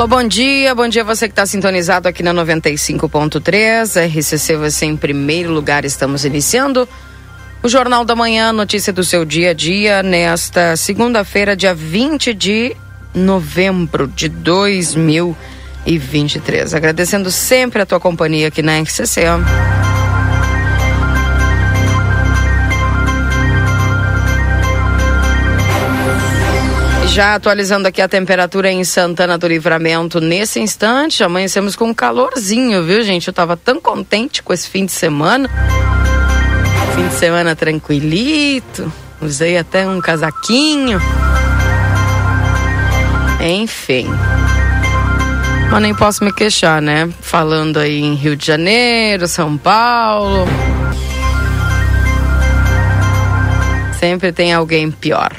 Alô, bom dia, bom dia você que está sintonizado aqui na 95.3, RCC você em primeiro lugar, estamos iniciando o Jornal da Manhã, notícia do seu dia a dia, nesta segunda-feira, dia 20 de novembro de 2023. Agradecendo sempre a tua companhia aqui na RCC. Já atualizando aqui a temperatura em Santana do Livramento nesse instante, amanhecemos com um calorzinho, viu, gente? Eu tava tão contente com esse fim de semana. Fim de semana tranquilito, usei até um casaquinho. Enfim. Mas nem posso me queixar, né? Falando aí em Rio de Janeiro, São Paulo. Sempre tem alguém pior.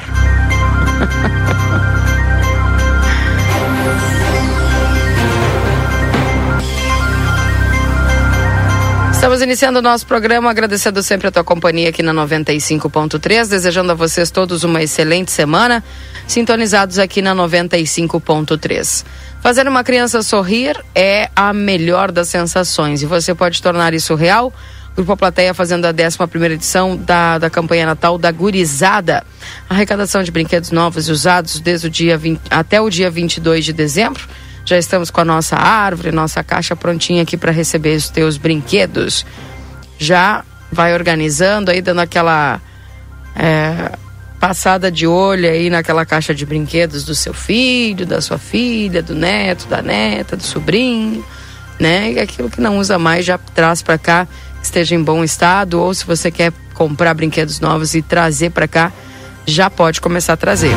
Estamos iniciando o nosso programa agradecendo sempre a tua companhia aqui na 95.3, desejando a vocês todos uma excelente semana, sintonizados aqui na 95.3. Fazer uma criança sorrir é a melhor das sensações e você pode tornar isso real. Grupo Plateia fazendo a 11 edição da, da campanha Natal da Gurizada. Arrecadação de brinquedos novos e usados desde o dia 20, até o dia 22 de dezembro. Já estamos com a nossa árvore, nossa caixa prontinha aqui para receber os teus brinquedos. Já vai organizando aí, dando aquela é, passada de olho aí naquela caixa de brinquedos do seu filho, da sua filha, do neto, da neta, do sobrinho, né? E aquilo que não usa mais já traz para cá, esteja em bom estado, ou se você quer comprar brinquedos novos e trazer para cá, já pode começar a trazer.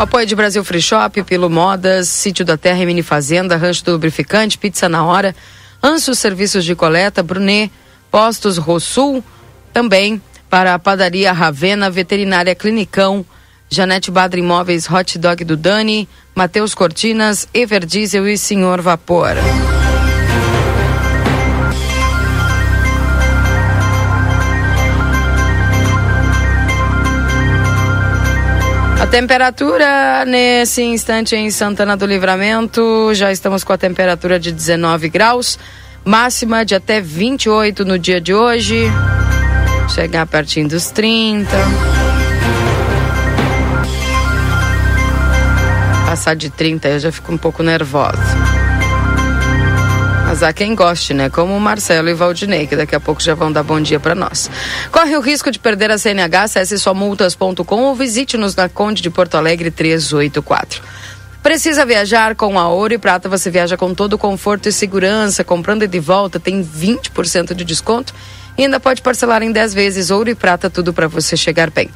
O apoio de Brasil Free Shop, Pilo Modas, Sítio da Terra e Mini Fazenda, Rancho do Lubrificante, Pizza na Hora, Ansos Serviços de Coleta, Brunet, Postos Rosul, também para a Padaria Ravena, Veterinária Clinicão, Janete Badra Imóveis, Hot Dog do Dani, Matheus Cortinas, Everdiesel e Senhor Vapor. A temperatura nesse instante em Santana do Livramento, já estamos com a temperatura de 19 graus, máxima de até 28 no dia de hoje. Chegar pertinho dos 30. Passar de 30 eu já fico um pouco nervosa. Mas há quem goste, né? Como o Marcelo e Valdinei, que daqui a pouco já vão dar bom dia para nós. Corre o risco de perder a CNH, acesse somultas.com ou visite-nos na Conde de Porto Alegre 384. Precisa viajar com a Ouro e Prata? Você viaja com todo conforto e segurança. Comprando e de volta tem 20% de desconto e ainda pode parcelar em 10 vezes. Ouro e Prata, tudo para você chegar bem.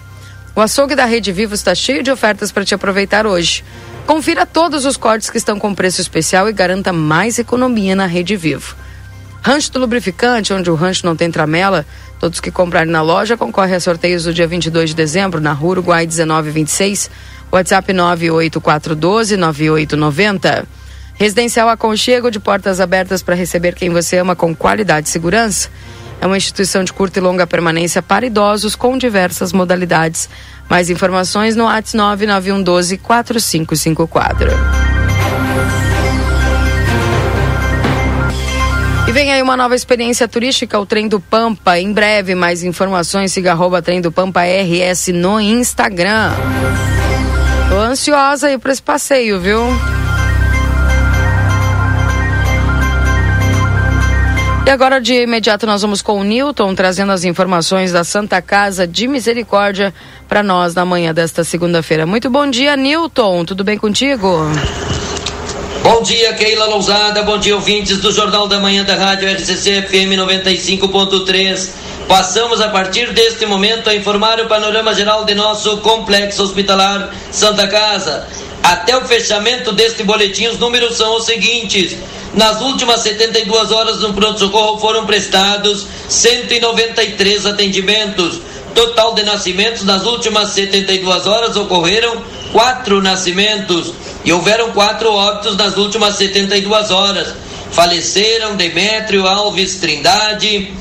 O açougue da Rede Vivo está cheio de ofertas para te aproveitar hoje. Confira todos os cortes que estão com preço especial e garanta mais economia na Rede Vivo. Rancho do Lubrificante, onde o rancho não tem tramela, todos que comprarem na loja concorrem a sorteios do dia 22 de dezembro na Rua Uruguai 1926, WhatsApp 984129890. Residencial Aconchego de portas abertas para receber quem você ama com qualidade e segurança. É uma instituição de curta e longa permanência para idosos com diversas modalidades. Mais informações no ATS 99112 4554. E vem aí uma nova experiência turística, o Trem do Pampa. Em breve, mais informações, siga arroba Trem do Pampa RS no Instagram. Tô ansiosa aí para esse passeio, viu? E agora de imediato nós vamos com o Newton trazendo as informações da Santa Casa de Misericórdia para nós na manhã desta segunda-feira. Muito bom dia, Newton. Tudo bem contigo? Bom dia, Keila Lousada. Bom dia, ouvintes do Jornal da Manhã da Rádio RCC FM 95.3. Passamos a partir deste momento a informar o panorama geral de nosso complexo hospitalar Santa Casa. Até o fechamento deste boletim, os números são os seguintes. Nas últimas 72 horas no pronto-socorro foram prestados 193 atendimentos. Total de nascimentos nas últimas 72 horas ocorreram quatro nascimentos e houveram quatro óbitos nas últimas 72 horas. Faleceram Demétrio Alves Trindade,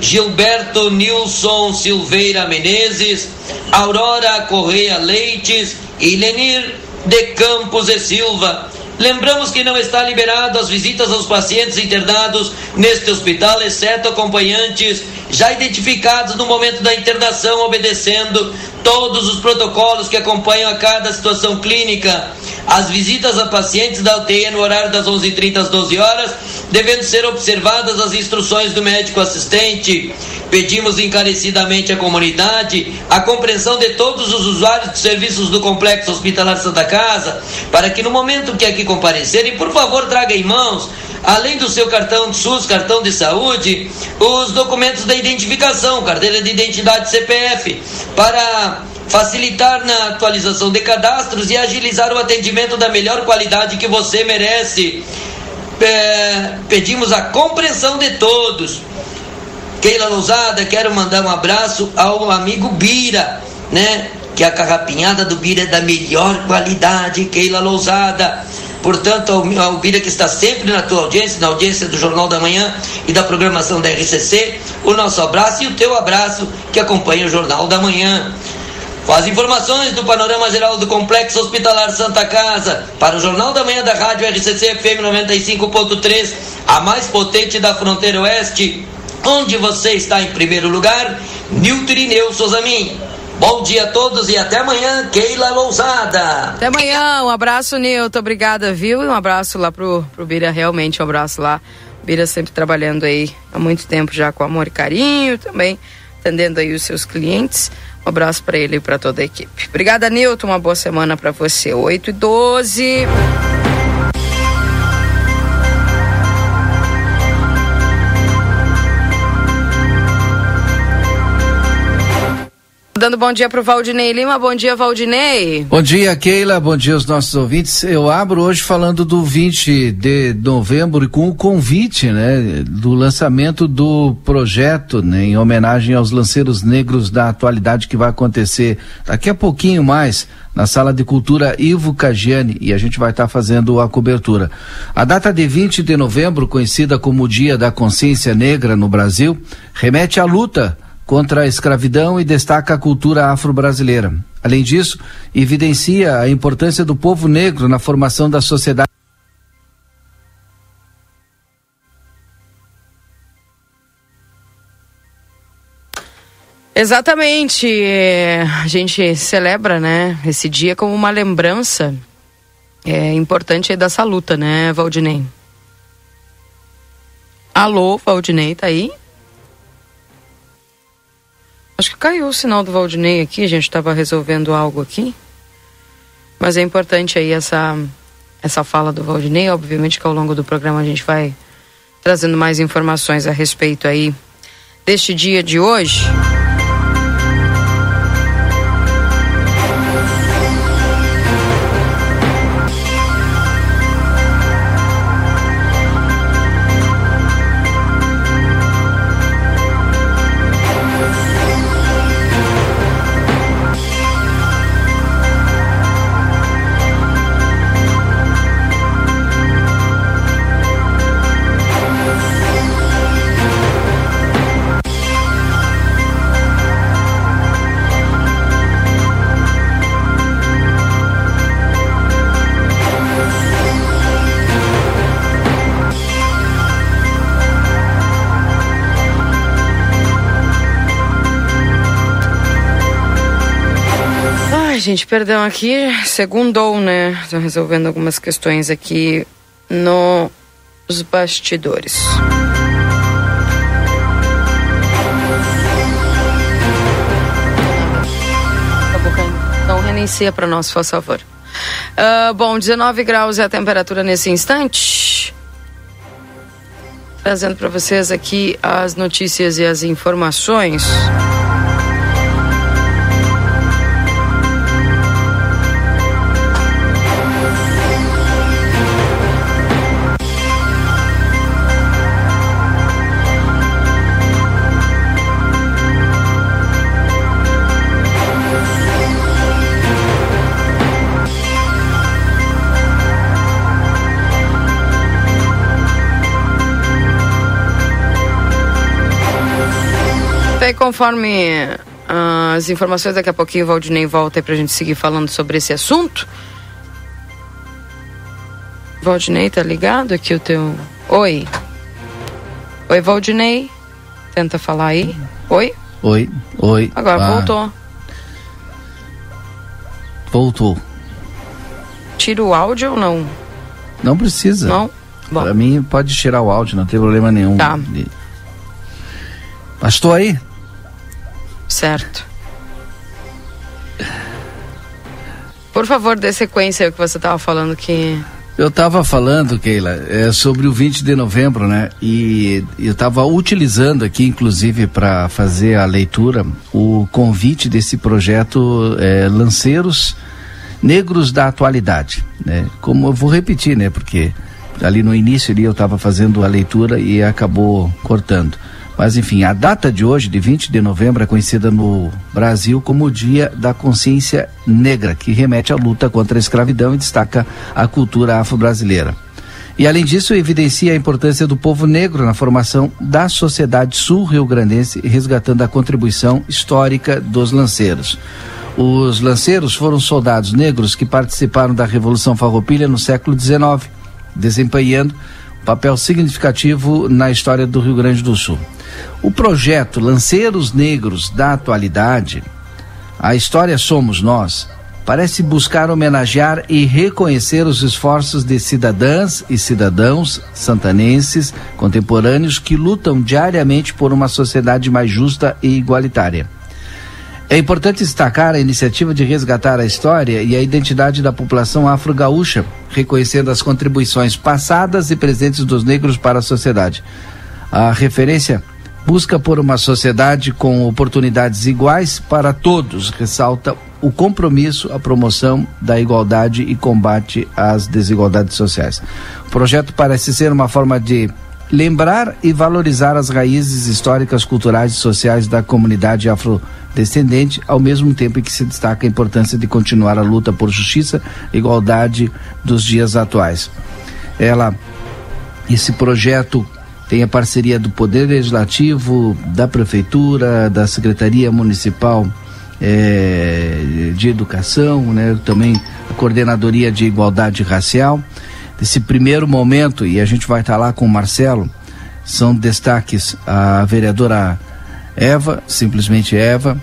Gilberto Nilson Silveira Menezes, Aurora Correia Leites e Lenir de Campos e Silva. Lembramos que não está liberado as visitas aos pacientes internados neste hospital, exceto acompanhantes já identificados no momento da internação, obedecendo todos os protocolos que acompanham a cada situação clínica. As visitas a pacientes da UTI no horário das 11h30 às 12 horas, devendo ser observadas as instruções do médico assistente. Pedimos encarecidamente à comunidade a compreensão de todos os usuários de serviços do Complexo Hospitalar Santa Casa, para que no momento que aqui comparecerem, por favor, traga em mãos além do seu cartão de SUS, cartão de saúde, os documentos da identificação, carteira de identidade CPF, para facilitar na atualização de cadastros e agilizar o atendimento da melhor qualidade que você merece. É, pedimos a compreensão de todos. Keila Lousada, quero mandar um abraço ao amigo Bira, né? Que a carrapinhada do Bira é da melhor qualidade, Keila Lousada. Portanto, ao Bira que está sempre na tua audiência, na audiência do Jornal da Manhã e da programação da RCC, o nosso abraço e o teu abraço que acompanha o Jornal da Manhã. As informações do panorama geral do Complexo Hospitalar Santa Casa para o Jornal da Manhã da Rádio RCC FM 95.3, a mais potente da fronteira oeste, onde você está em primeiro lugar, Nilton Irineu Souzamin. Bom dia a todos e até amanhã, Keila Lousada. Até amanhã, um abraço, Nilton, obrigada, viu? E um abraço lá pro, pro Bira, realmente um abraço lá. Bira sempre trabalhando aí há muito tempo já com amor e carinho, também atendendo aí os seus clientes. Um abraço para ele e para toda a equipe. Obrigada, Nilton. Uma boa semana para você. 8 e 12. Dando bom dia para o Valdinei Lima. Bom dia, Valdinei. Bom dia, Keila. Bom dia aos nossos ouvintes. Eu abro hoje falando do 20 de novembro e com o convite, né, do lançamento do projeto, né, em homenagem aos lanceiros negros da atualidade que vai acontecer daqui a pouquinho mais na Sala de Cultura Ivo Cagiani e a gente vai estar tá fazendo a cobertura. A data de 20 de novembro, conhecida como Dia da Consciência Negra no Brasil, remete à luta contra a escravidão e destaca a cultura afro-brasileira. Além disso, evidencia a importância do povo negro na formação da sociedade. Exatamente. A gente celebra, né, esse dia como uma lembrança é, importante dessa luta, né, Valdinei? Alô, Valdinei, tá aí? Acho que caiu o sinal do Valdinei aqui, a gente estava resolvendo algo aqui. Mas é importante aí essa, essa fala do Valdinei. Obviamente que ao longo do programa a gente vai trazendo mais informações a respeito aí deste dia de hoje. gente, perdão aqui, segundou, né? Estou resolvendo algumas questões aqui nos bastidores. Tá então, então reinicia para nós, por favor. Uh, bom, 19 graus é a temperatura nesse instante. Trazendo para vocês aqui as notícias e as informações. Aí, conforme uh, as informações, daqui a pouquinho o Valdinei volta aí pra gente seguir falando sobre esse assunto. Valdinei, tá ligado aqui o teu. Oi. Oi, Valdinei. Tenta falar aí. Oi? Oi, oi. Agora ah. voltou. Voltou. Tira o áudio ou não? Não precisa. Não? Bom. Pra mim pode tirar o áudio, não tem problema nenhum. Tá. Mas estou aí. Certo. Por favor, dê sequência ao que você estava falando que. Eu estava falando, Keila, é, sobre o 20 de novembro, né? E eu estava utilizando aqui, inclusive, para fazer a leitura, o convite desse projeto é, Lanceiros Negros da Atualidade, né? Como eu vou repetir, né? Porque ali no início ali eu estava fazendo a leitura e acabou cortando. Mas enfim, a data de hoje, de 20 de novembro, é conhecida no Brasil como o Dia da Consciência Negra, que remete à luta contra a escravidão e destaca a cultura afro-brasileira. E além disso, evidencia a importância do povo negro na formação da sociedade sul-rio-grandense, resgatando a contribuição histórica dos lanceiros. Os lanceiros foram soldados negros que participaram da Revolução Farroupilha no século XIX, desempenhando papel significativo na história do Rio Grande do Sul. O projeto Lanceiros Negros da Atualidade, A História Somos Nós, parece buscar homenagear e reconhecer os esforços de cidadãs e cidadãos santanenses contemporâneos que lutam diariamente por uma sociedade mais justa e igualitária. É importante destacar a iniciativa de resgatar a história e a identidade da população afro-gaúcha, reconhecendo as contribuições passadas e presentes dos negros para a sociedade. A referência busca por uma sociedade com oportunidades iguais para todos, ressalta o compromisso, a promoção da igualdade e combate às desigualdades sociais. O projeto parece ser uma forma de lembrar e valorizar as raízes históricas, culturais e sociais da comunidade afrodescendente, ao mesmo tempo em que se destaca a importância de continuar a luta por justiça e igualdade dos dias atuais. Ela esse projeto tem a parceria do Poder Legislativo, da Prefeitura, da Secretaria Municipal é, de Educação, né, também a Coordenadoria de Igualdade Racial. Esse primeiro momento, e a gente vai estar lá com o Marcelo, são destaques a vereadora Eva, simplesmente Eva,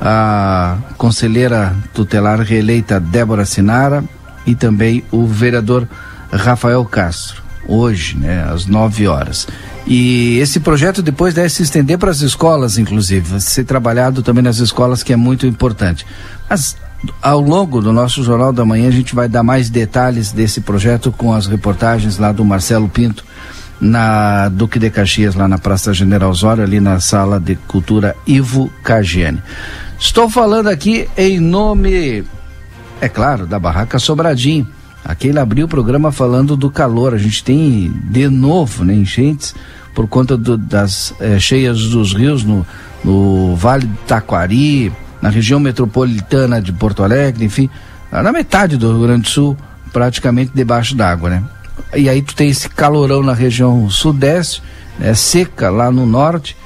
a conselheira tutelar reeleita Débora Sinara e também o vereador Rafael Castro hoje, né, às 9 horas. E esse projeto depois deve se estender para as escolas, inclusive, ser trabalhado também nas escolas, que é muito importante. Mas ao longo do nosso Jornal da Manhã, a gente vai dar mais detalhes desse projeto com as reportagens lá do Marcelo Pinto, na Duque de Caxias, lá na Praça General Osório, ali na Sala de Cultura Ivo Cagiani. Estou falando aqui em nome, é claro, da Barraca Sobradinho Aquele abriu o programa falando do calor. A gente tem de novo né, enchentes por conta do, das é, cheias dos rios no, no Vale do Taquari, na região metropolitana de Porto Alegre, enfim, na metade do Rio Grande do Sul, praticamente debaixo d'água, né? E aí tu tem esse calorão na região sudeste, né, seca lá no norte.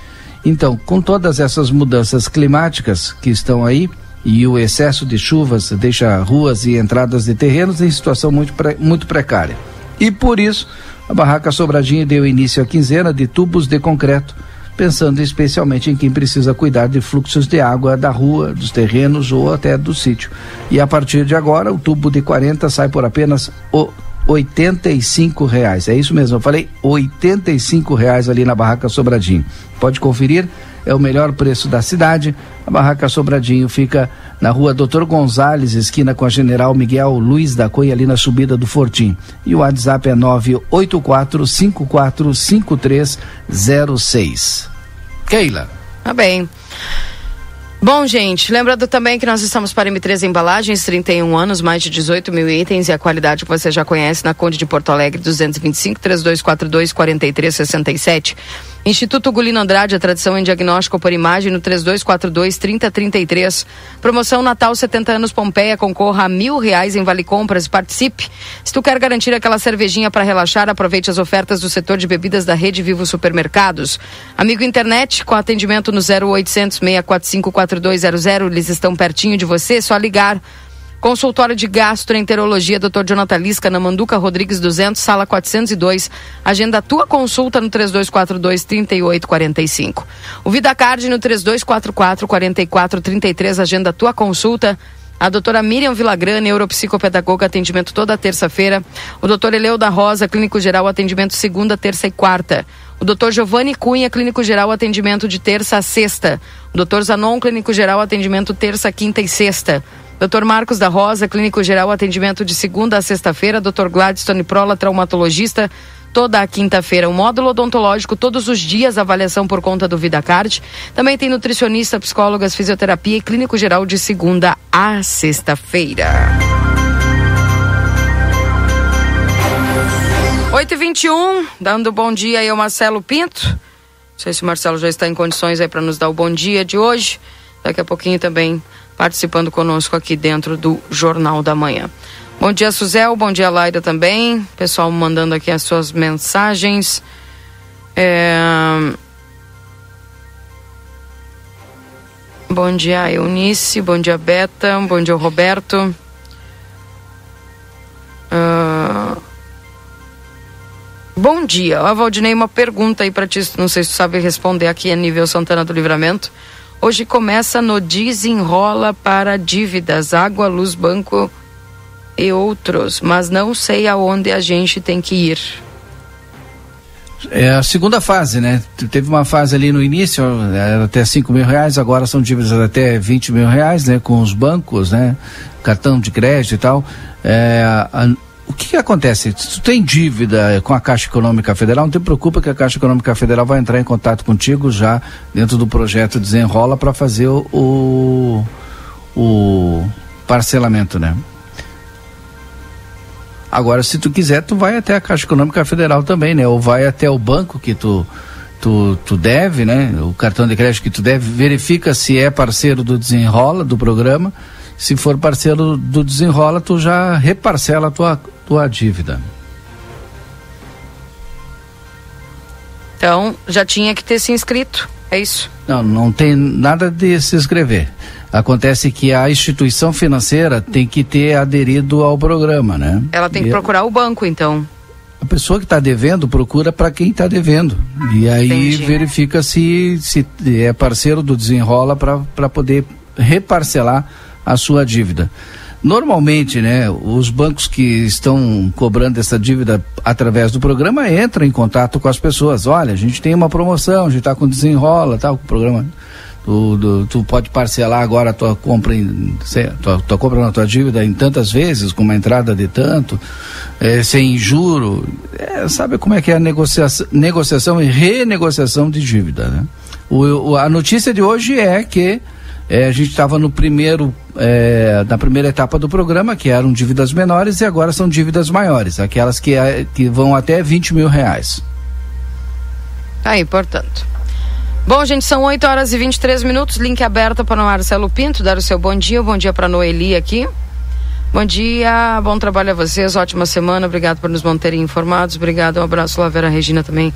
Então, com todas essas mudanças climáticas que estão aí, e o excesso de chuvas deixa ruas e entradas de terrenos em situação muito, pre, muito precária. E por isso, a barraca Sobradinha deu início à quinzena de tubos de concreto, pensando especialmente em quem precisa cuidar de fluxos de água da rua, dos terrenos ou até do sítio. E a partir de agora, o tubo de 40 sai por apenas o 85 reais. É isso mesmo, eu falei 85 reais ali na barraca Sobradinho. Pode conferir é o melhor preço da cidade. A barraca Sobradinho fica na rua Doutor Gonzales, esquina com a General Miguel Luiz da Cunha, ali na subida do Fortim. E o WhatsApp é 984545306. Keila. Tá bem. Bom, gente, lembrando também que nós estamos para M3 Embalagens, 31 anos, mais de 18 mil itens e a qualidade que você já conhece na Conde de Porto Alegre, 225 3242 4367. Instituto Gulino Andrade, a tradição em diagnóstico por imagem no 3242 3033. Promoção Natal 70 anos Pompeia, concorra a mil reais em Vale Compras, participe. Se tu quer garantir aquela cervejinha para relaxar, aproveite as ofertas do setor de bebidas da Rede Vivo Supermercados. Amigo Internet, com atendimento no 0800 645 4200, eles estão pertinho de você, só ligar. Consultório de Gastroenterologia, Dr. Jonathan Lisca, na Manduca Rodrigues 200, sala 402. Agenda a tua consulta no 3242-3845. O VidaCard no 3244-4433, agenda a tua consulta. A doutora Miriam Villagrã, neuropsicopedagoga, atendimento toda terça-feira. O doutor Eleu da Rosa, clínico geral, atendimento segunda, terça e quarta. O doutor Giovanni Cunha, clínico geral, atendimento de terça a sexta. O doutor Zanon, clínico geral, atendimento terça, quinta e sexta. Dr. Marcos da Rosa, clínico geral, atendimento de segunda a sexta-feira. Dr. Gladstone Prola, traumatologista, toda a quinta-feira. O módulo odontológico, todos os dias, avaliação por conta do VidaCard. Também tem nutricionista, psicólogas, fisioterapia e clínico geral de segunda a sexta-feira. 8 e 21 dando bom dia aí ao Marcelo Pinto. Não sei se o Marcelo já está em condições aí para nos dar o bom dia de hoje. Daqui a pouquinho também participando conosco aqui dentro do Jornal da Manhã. Bom dia, Suzel. Bom dia, Laida também. Pessoal mandando aqui as suas mensagens. É... Bom dia, Eunice. Bom dia, Beta. Bom dia, Roberto. Uh... Bom dia. A Valdinei, uma pergunta aí para ti. Não sei se tu sabe responder aqui a nível Santana do Livramento. Hoje começa no Desenrola para dívidas, água, luz, banco e outros, mas não sei aonde a gente tem que ir. É a segunda fase, né? Teve uma fase ali no início, era até 5 mil reais, agora são dívidas até 20 mil reais, né? Com os bancos, né? Cartão de crédito e tal. É, a, o que, que, acontece? Se tu tem dívida com a Caixa Econômica Federal, não te preocupa que a Caixa Econômica Federal vai entrar em contato contigo já dentro do projeto Desenrola para fazer o, o, parcelamento, né? Agora, se tu quiser, tu vai até a Caixa Econômica Federal também, né? Ou vai até o banco que tu, tu, tu deve, né? O cartão de crédito que tu deve, verifica se é parceiro do Desenrola, do programa se for parceiro do desenrola, tu já reparcela a tua, tua dívida. Então, já tinha que ter se inscrito, é isso? Não, não tem nada de se inscrever. Acontece que a instituição financeira tem que ter aderido ao programa, né? Ela tem que e procurar o banco, então. A pessoa que está devendo procura para quem está devendo. E aí Entendi. verifica se, se é parceiro do desenrola para poder reparcelar a sua dívida. Normalmente, né, os bancos que estão cobrando essa dívida através do programa entram em contato com as pessoas. Olha, a gente tem uma promoção, a gente está com desenrola, tal, o programa. Tu, tu, tu, pode parcelar agora a tua compra em, tua, tua compra na tua dívida em tantas vezes, com uma entrada de tanto, é, sem juro. É, sabe como é que é a negociação, negociação e renegociação de dívida, né? O, o, a notícia de hoje é que é, a gente estava no primeiro, é, na primeira etapa do programa, que eram dívidas menores, e agora são dívidas maiores, aquelas que, é, que vão até 20 mil reais. Aí, portanto. Bom, gente, são 8 horas e 23 minutos. Link aberto para o Marcelo Pinto, dar o seu bom dia. Bom dia para Noeli aqui. Bom dia, bom trabalho a vocês, ótima semana. Obrigado por nos manterem informados. Obrigado, um abraço, Lavera Regina também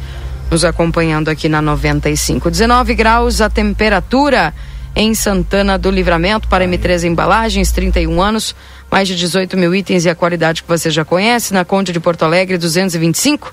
nos acompanhando aqui na 95. 19 graus a temperatura em Santana do Livramento para M3 Embalagens, 31 anos, mais de 18 mil itens e a qualidade que você já conhece, na Conde de Porto Alegre, 225,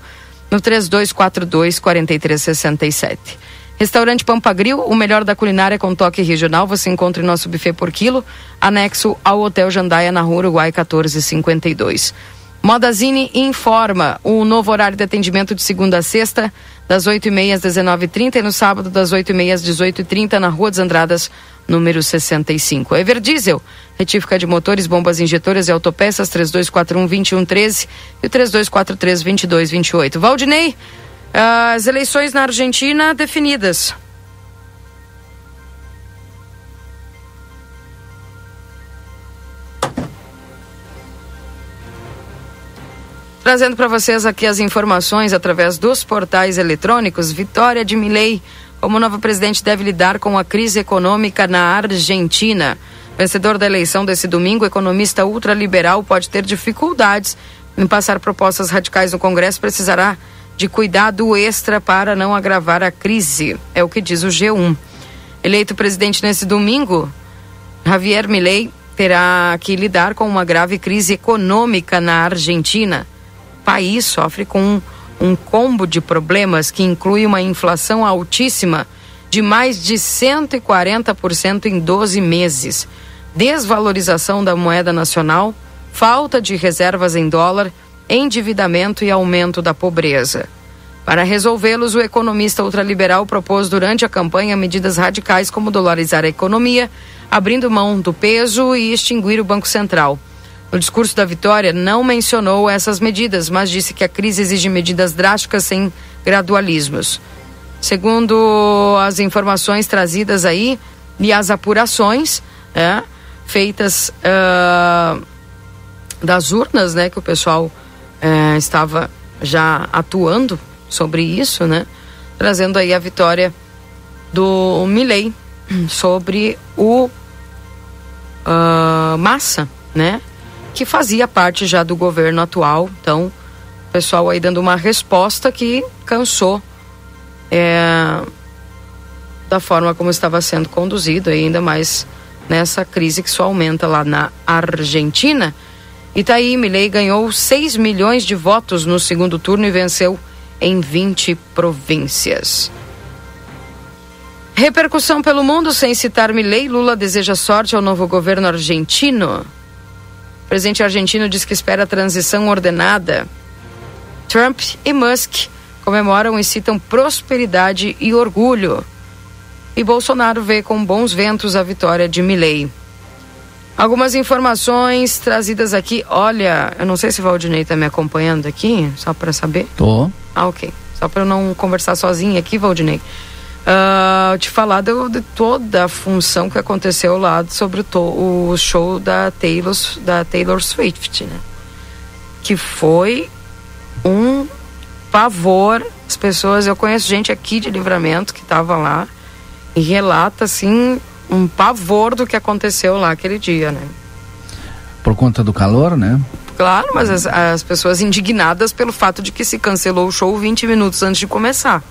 no 3242 4367. Restaurante Pampagril, o melhor da culinária com toque regional, você encontra em nosso buffet por quilo, anexo ao Hotel Jandaia na Rua Uruguai 1452. Modazine informa o novo horário de atendimento de segunda a sexta, das 8h30 às 19h30 e no sábado, das 8h30 às 18h30, na Rua dos Andradas, número 65. Everdiesel, retífica de motores, bombas injetoras e autopeças, 3241-2113 e o 3243-2228. Valdinei, as eleições na Argentina definidas. Trazendo para vocês aqui as informações através dos portais eletrônicos, Vitória de Milei, como nova presidente deve lidar com a crise econômica na Argentina. Vencedor da eleição desse domingo, economista ultraliberal pode ter dificuldades em passar propostas radicais no Congresso, precisará de cuidado extra para não agravar a crise, é o que diz o G1. Eleito presidente nesse domingo, Javier Milei terá que lidar com uma grave crise econômica na Argentina país sofre com um, um combo de problemas que inclui uma inflação altíssima de mais de 140% em 12 meses, desvalorização da moeda nacional, falta de reservas em dólar, endividamento e aumento da pobreza. Para resolvê-los, o economista ultraliberal propôs durante a campanha medidas radicais como dolarizar a economia, abrindo mão do peso e extinguir o Banco Central. No discurso da vitória, não mencionou essas medidas, mas disse que a crise exige medidas drásticas sem gradualismos. Segundo as informações trazidas aí e as apurações é, feitas uh, das urnas, né, que o pessoal uh, estava já atuando sobre isso, né, trazendo aí a vitória do Milley sobre o uh, Massa, né, que fazia parte já do governo atual. Então, o pessoal aí dando uma resposta que cansou é, da forma como estava sendo conduzido, ainda mais nessa crise que só aumenta lá na Argentina. Itaí Milei ganhou 6 milhões de votos no segundo turno e venceu em 20 províncias. Repercussão pelo mundo, sem citar Milei, Lula deseja sorte ao novo governo argentino. O presidente argentino diz que espera a transição ordenada. Trump e Musk comemoram e citam prosperidade e orgulho. E Bolsonaro vê com bons ventos a vitória de Milley. Algumas informações trazidas aqui. Olha, eu não sei se o Valdinei está me acompanhando aqui, só para saber. Tô. Ah, ok. Só para eu não conversar sozinha aqui, Valdinei uh, te falar de, de, toda a função que aconteceu lá sobre o, to, o show da Taylor, da Taylor Swift, né? Que foi um pavor. As pessoas, eu conheço gente aqui de livramento que estava lá e relata assim um pavor do que aconteceu lá aquele dia, né? Por conta do calor, né? Claro, mas as, as pessoas indignadas pelo fato de que se cancelou o show 20 minutos antes de começar.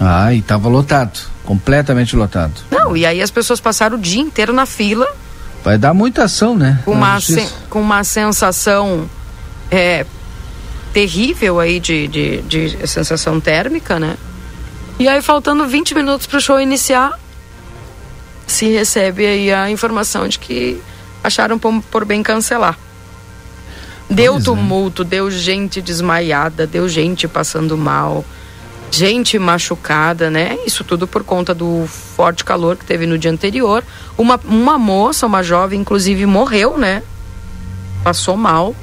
Ah, e estava lotado, completamente lotado. Não, e aí as pessoas passaram o dia inteiro na fila. Vai dar muita ação, né? Com uma, sen, com uma sensação é, terrível aí de, de, de sensação térmica, né? E aí, faltando 20 minutos para o show iniciar, se recebe aí a informação de que acharam por, bem cancelar. Deu pois é. tumulto, é. deu gente desmaiada, deu gente passando mal gente machucada, né? Isso tudo por conta do forte calor que teve no dia anterior. Uma, uma moça, uma jovem, inclusive, morreu, né? Passou mal,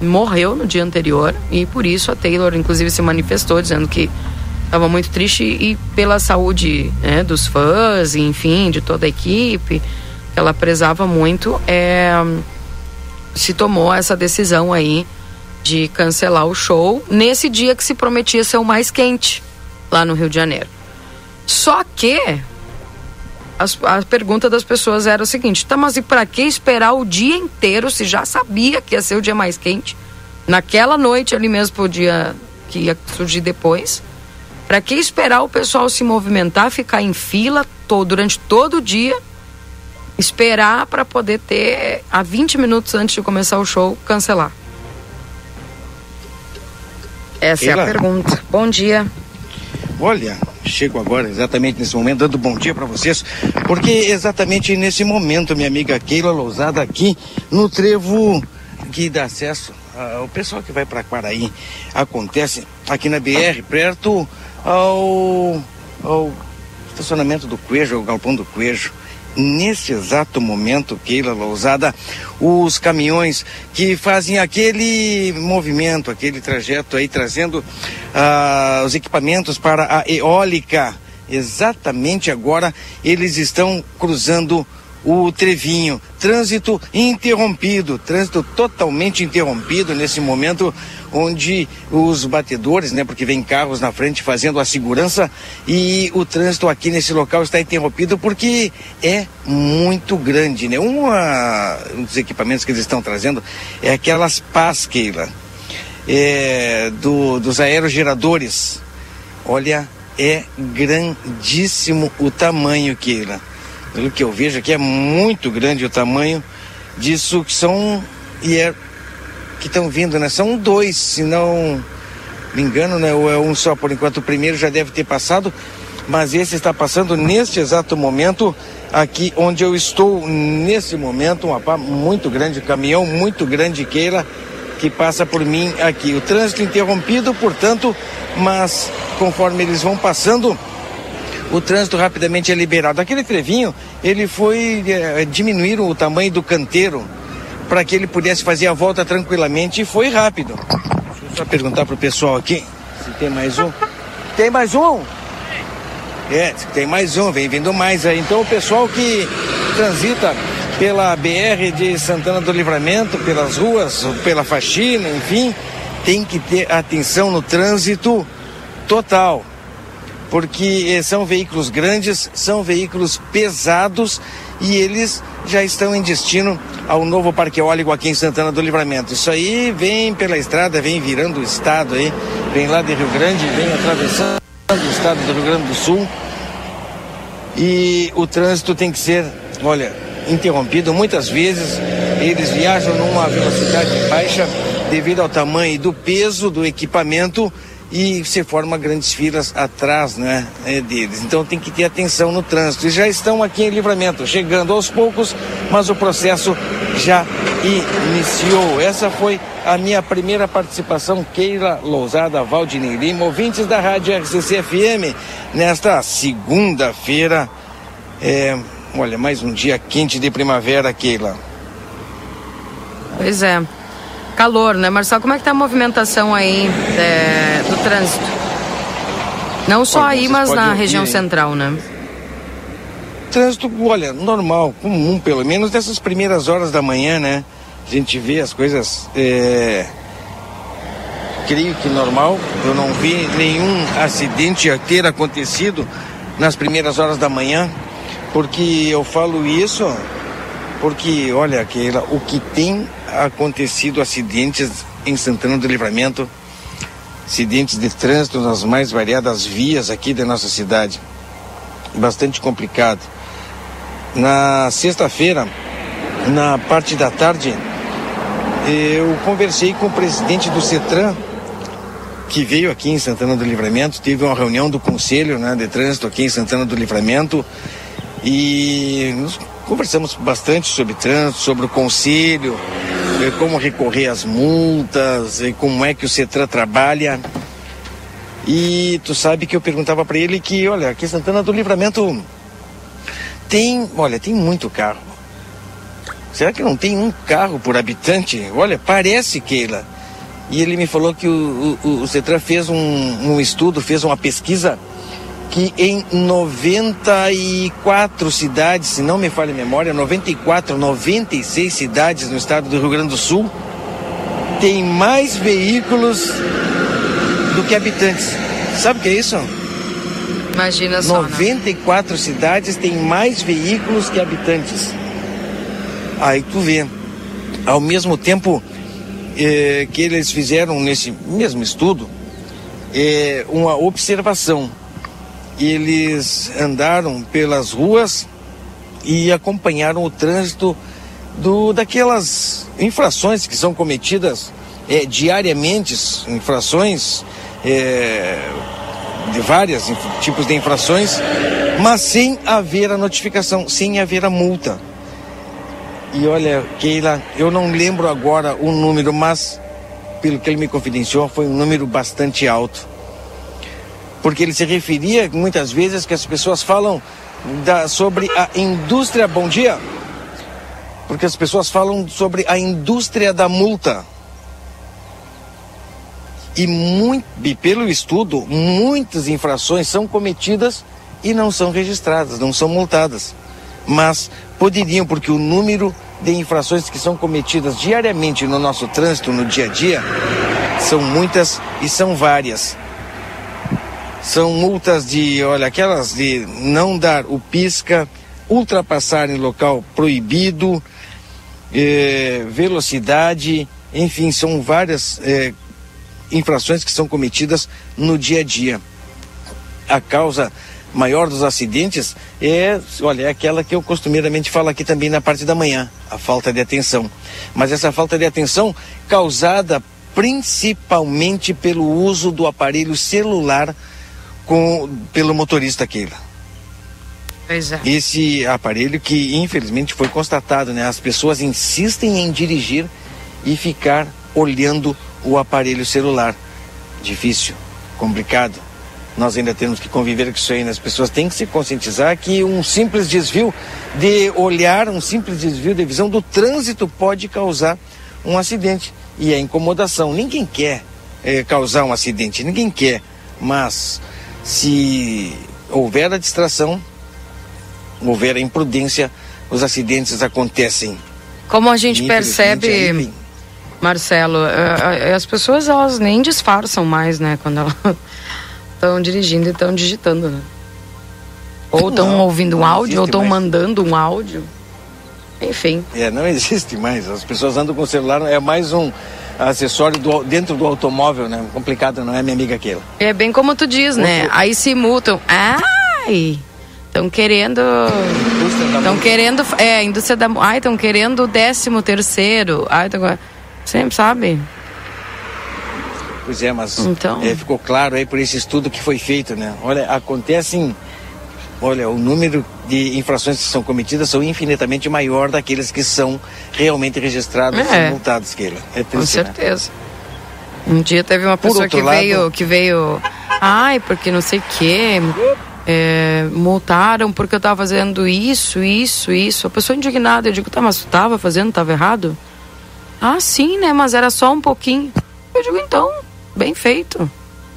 morreu no dia anterior e por isso a Taylor, inclusive, se manifestou dizendo que estava muito triste e pela saúde né, dos fãs, enfim, de toda a equipe, ela prezava muito, é, se tomou essa decisão aí de cancelar o show nesse dia que se prometia ser o mais quente lá no Rio de Janeiro. Só que as, a pergunta das pessoas era o seguinte: tá, mas e para que esperar o dia inteiro se já sabia que ia ser o dia mais quente? Naquela noite ali mesmo pro dia que ia surgir depois. Para que esperar o pessoal se movimentar, ficar em fila todo, durante todo o dia, esperar para poder ter a 20 minutos antes de começar o show cancelar? Essa é a pergunta. Bom dia. Olha, chego agora exatamente nesse momento dando bom dia para vocês, porque exatamente nesse momento minha amiga Keila Lousada aqui no trevo que dá acesso o pessoal que vai para Quaraí acontece aqui na BR, perto ao, ao estacionamento do Coelho, o galpão do Coelho. Nesse exato momento, Keila Lousada, os caminhões que fazem aquele movimento, aquele trajeto aí, trazendo ah, os equipamentos para a eólica, exatamente agora eles estão cruzando o Trevinho. Trânsito interrompido, trânsito totalmente interrompido nesse momento onde os batedores, né, porque vem carros na frente fazendo a segurança e o trânsito aqui nesse local está interrompido porque é muito grande, né? Uma, um dos equipamentos que eles estão trazendo é aquelas pás, Keila, é, do, dos aerogeradores. Olha, é grandíssimo o tamanho, Keila pelo que eu vejo aqui, é muito grande o tamanho disso que são e é que estão vindo, né? São dois, se não me engano, né? Ou é um só por enquanto. O primeiro já deve ter passado, mas esse está passando neste exato momento aqui onde eu estou nesse momento, uma pá muito grande, um caminhão muito grande queira que passa por mim aqui. O trânsito interrompido, portanto, mas conforme eles vão passando, o trânsito rapidamente é liberado. Aquele trevinho, ele foi é, diminuir o tamanho do canteiro para que ele pudesse fazer a volta tranquilamente e foi rápido. Deixa eu só perguntar pro pessoal aqui se tem mais um. Tem mais um? É, tem mais um, vem vindo mais aí. Então o pessoal que transita pela BR de Santana do Livramento, pelas ruas, pela faxina, enfim, tem que ter atenção no trânsito total porque eh, são veículos grandes, são veículos pesados e eles já estão em destino ao novo parque eólico aqui em Santana do Livramento. Isso aí vem pela estrada, vem virando o estado aí, vem lá de Rio Grande, vem atravessando o estado do Rio Grande do Sul. E o trânsito tem que ser, olha, interrompido. Muitas vezes eles viajam numa velocidade baixa devido ao tamanho do peso do equipamento e se forma grandes filas atrás né, é, deles. Então tem que ter atenção no trânsito. E já estão aqui em livramento, chegando aos poucos, mas o processo já iniciou. Essa foi a minha primeira participação, Keila Lousada, Valdinei Lima, ouvintes da Rádio RCC FM, nesta segunda-feira. É, olha, mais um dia quente de primavera, Keila. Pois é calor, né, Marcelo? Como é que tá a movimentação aí é, do trânsito? Não só olha, aí, mas na região central, né? Trânsito, olha, normal, comum, pelo menos nessas primeiras horas da manhã, né? A gente vê as coisas. É... Creio que normal. Eu não vi nenhum acidente ter acontecido nas primeiras horas da manhã, porque eu falo isso porque, olha, Keila, o que tem acontecido acidentes em Santana do Livramento, acidentes de trânsito nas mais variadas vias aqui da nossa cidade. Bastante complicado. Na sexta-feira, na parte da tarde, eu conversei com o presidente do CETRAN, que veio aqui em Santana do Livramento, teve uma reunião do Conselho né, de Trânsito aqui em Santana do Livramento e Conversamos bastante sobre trânsito, sobre o conselho, como recorrer às multas, e como é que o CETRAN trabalha. E tu sabe que eu perguntava para ele que, olha, aqui Santana do Livramento tem, olha, tem muito carro. Será que não tem um carro por habitante? Olha, parece, Keila. E ele me falou que o, o, o fez um, um estudo, fez uma pesquisa que em 94 cidades, se não me falha a memória, 94, 96 cidades no estado do Rio Grande do Sul, tem mais veículos do que habitantes. Sabe o que é isso? Imagina só. 94 né? cidades têm mais veículos que habitantes. Aí tu vê. Ao mesmo tempo eh, que eles fizeram nesse mesmo estudo, eh, uma observação eles andaram pelas ruas e acompanharam o trânsito do, daquelas infrações que são cometidas é, diariamente, infrações é, de vários tipos de infrações, mas sem haver a notificação, sem haver a multa. E olha, Keila, eu não lembro agora o número, mas pelo que ele me confidenciou, foi um número bastante alto. Porque ele se referia muitas vezes que as pessoas falam da, sobre a indústria. Bom dia! Porque as pessoas falam sobre a indústria da multa. E, muito, e pelo estudo, muitas infrações são cometidas e não são registradas, não são multadas. Mas poderiam, porque o número de infrações que são cometidas diariamente no nosso trânsito, no dia a dia, são muitas e são várias. São multas de, olha, aquelas de não dar o pisca, ultrapassar em local proibido, eh, velocidade, enfim, são várias eh, infrações que são cometidas no dia a dia. A causa maior dos acidentes é, olha, é aquela que eu costumeiramente falo aqui também na parte da manhã, a falta de atenção. Mas essa falta de atenção causada principalmente pelo uso do aparelho celular com, pelo motorista Keila. Pois é. Esse aparelho que infelizmente foi constatado, né? As pessoas insistem em dirigir e ficar olhando o aparelho celular. Difícil, complicado. Nós ainda temos que conviver com isso aí, né? As pessoas têm que se conscientizar que um simples desvio de olhar, um simples desvio de visão do trânsito pode causar um acidente. E a incomodação. Ninguém quer é, causar um acidente, ninguém quer. Mas se houver a distração, houver a imprudência, os acidentes acontecem. Como a gente percebe, Marcelo, é, é, as pessoas elas nem disfarçam mais, né? Quando elas estão dirigindo e estão digitando, né? Ou estão ouvindo um áudio, ou estão mandando um áudio. Enfim. É, não existe mais. As pessoas andam com o celular, é mais um acessório do, dentro do automóvel, né? Complicado, não é, minha amiga aquela. É bem como tu diz, né? Outro... né? Aí se multam. Ai! Estão querendo. Estão querendo. É, indústria da. Ai, estão querendo o décimo terceiro. Ai, tão, sempre sabe? Pois é, mas então... É, ficou claro aí por esse estudo que foi feito, né? Olha, acontecem olha, o número de infrações que são cometidas são infinitamente maior daqueles que são realmente registrados é. e multados, Keila. É triste, Com né? certeza. Né? Um dia teve uma pessoa que lado... veio, que veio, ai, porque não sei o quê, é, multaram porque eu estava fazendo isso, isso, isso. A pessoa indignada, eu digo, tá, mas tu estava fazendo, estava errado? Ah, sim, né, mas era só um pouquinho. Eu digo, então, bem feito.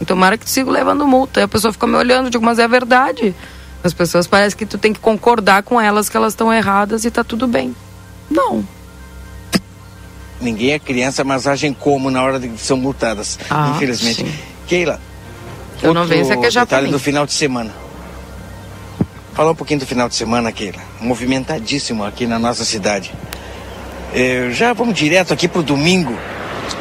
Tomara que siga levando multa. Aí a pessoa fica me olhando, eu digo, mas é verdade. As pessoas parecem que tu tem que concordar com elas que elas estão erradas e tá tudo bem. Não. Ninguém é criança, mas agem como na hora de que são multadas. Ah, infelizmente. Sim. Keila, eu não venho que já detalhe do final de semana. Fala um pouquinho do final de semana, Keila. Movimentadíssimo aqui na nossa cidade. É, já vamos direto aqui pro domingo.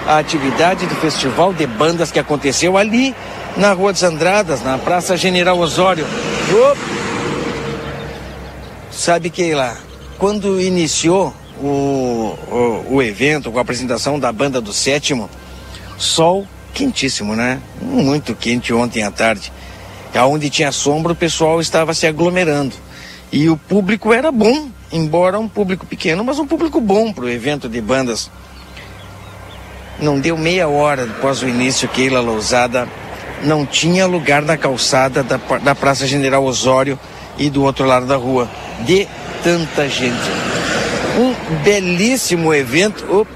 A atividade do Festival de Bandas que aconteceu ali na Rua dos Andradas, na Praça General Osório. Sabe que lá, quando iniciou o, o, o, evento com a apresentação da banda do sétimo, sol quentíssimo, né? Muito quente ontem à tarde. Onde tinha sombra, o pessoal estava se aglomerando. E o público era bom, embora um público pequeno, mas um público bom para o evento de bandas. Não deu meia hora após o início, Keila Lousada não tinha lugar na calçada da, da Praça General Osório e do outro lado da rua. De tanta gente. Um belíssimo evento,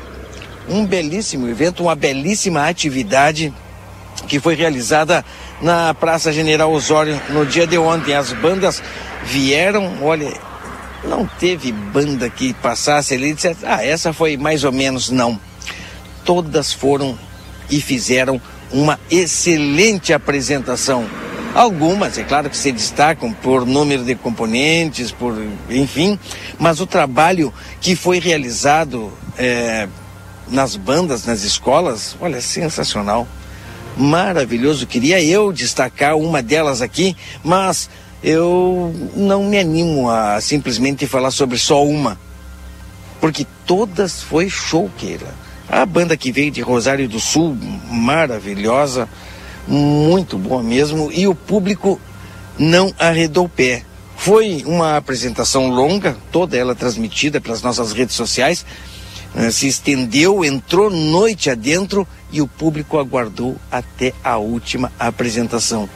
um belíssimo evento, uma belíssima atividade que foi realizada na Praça General Osório no dia de ontem. As bandas vieram, olha, não teve banda que passasse ali e dissesse, ah, essa foi mais ou menos, não. Todas foram e fizeram uma excelente apresentação. Algumas, é claro que se destacam por número de componentes, por enfim, mas o trabalho que foi realizado é, nas bandas, nas escolas, olha, sensacional, maravilhoso. Queria eu destacar uma delas aqui, mas eu não me animo a simplesmente falar sobre só uma, porque todas foi show, Keila a banda que veio de Rosário do Sul, maravilhosa, muito boa mesmo, e o público não arredou pé. Foi uma apresentação longa, toda ela transmitida pelas nossas redes sociais, eh, se estendeu, entrou noite adentro e o público aguardou até a última apresentação.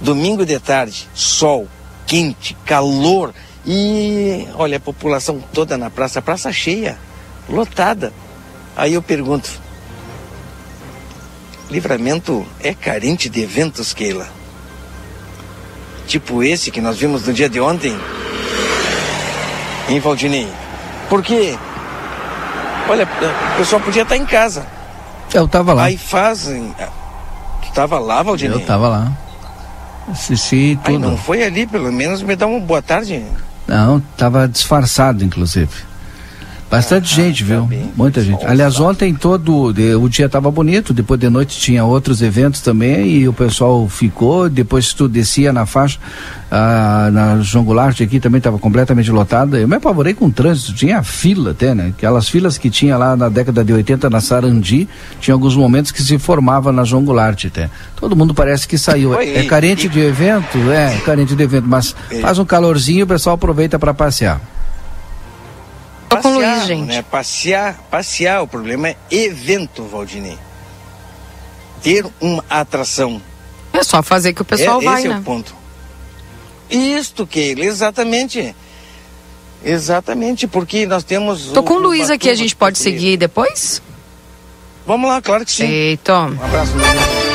Domingo de tarde, sol, quente, calor e olha a população toda na praça, praça cheia, lotada. Aí eu pergunto: Livramento é carente de eventos, Keila? Tipo esse que nós vimos no dia de ontem? Em Valdinei? Porque, olha, o pessoal podia estar em casa. Eu tava lá. Aí fazem. Tu tava lá, Valdinei? Eu tava lá. Assisti tudo. Aí não foi ali, pelo menos me dá uma boa tarde. Não, tava disfarçado, inclusive. Bastante ah, gente, viu? Bem, Muita gente. Aliás, ontem todo o dia estava bonito, depois de noite tinha outros eventos também e o pessoal ficou. Depois tu descia na faixa, ah, na João Goulart aqui também estava completamente lotada. Eu me apavorei com o trânsito, tinha fila até, né? Aquelas filas que tinha lá na década de 80 na Sarandi, tinha alguns momentos que se formava na João Goulart até. Todo mundo parece que saiu. Oi, é, carente e... de evento? É, carente de evento, mas faz um calorzinho o pessoal aproveita para passear. Tô com o Luiz, gente. Né? Passear, passear, o problema é evento, Valdinei. Ter uma atração. É só fazer que o pessoal é, vai, esse né? é o ponto. Isto, Keila, exatamente. Exatamente, porque nós temos. Tô com o Luiz aqui, a gente pode seguir depois? Vamos lá, claro que sim. Eita. Um abraço.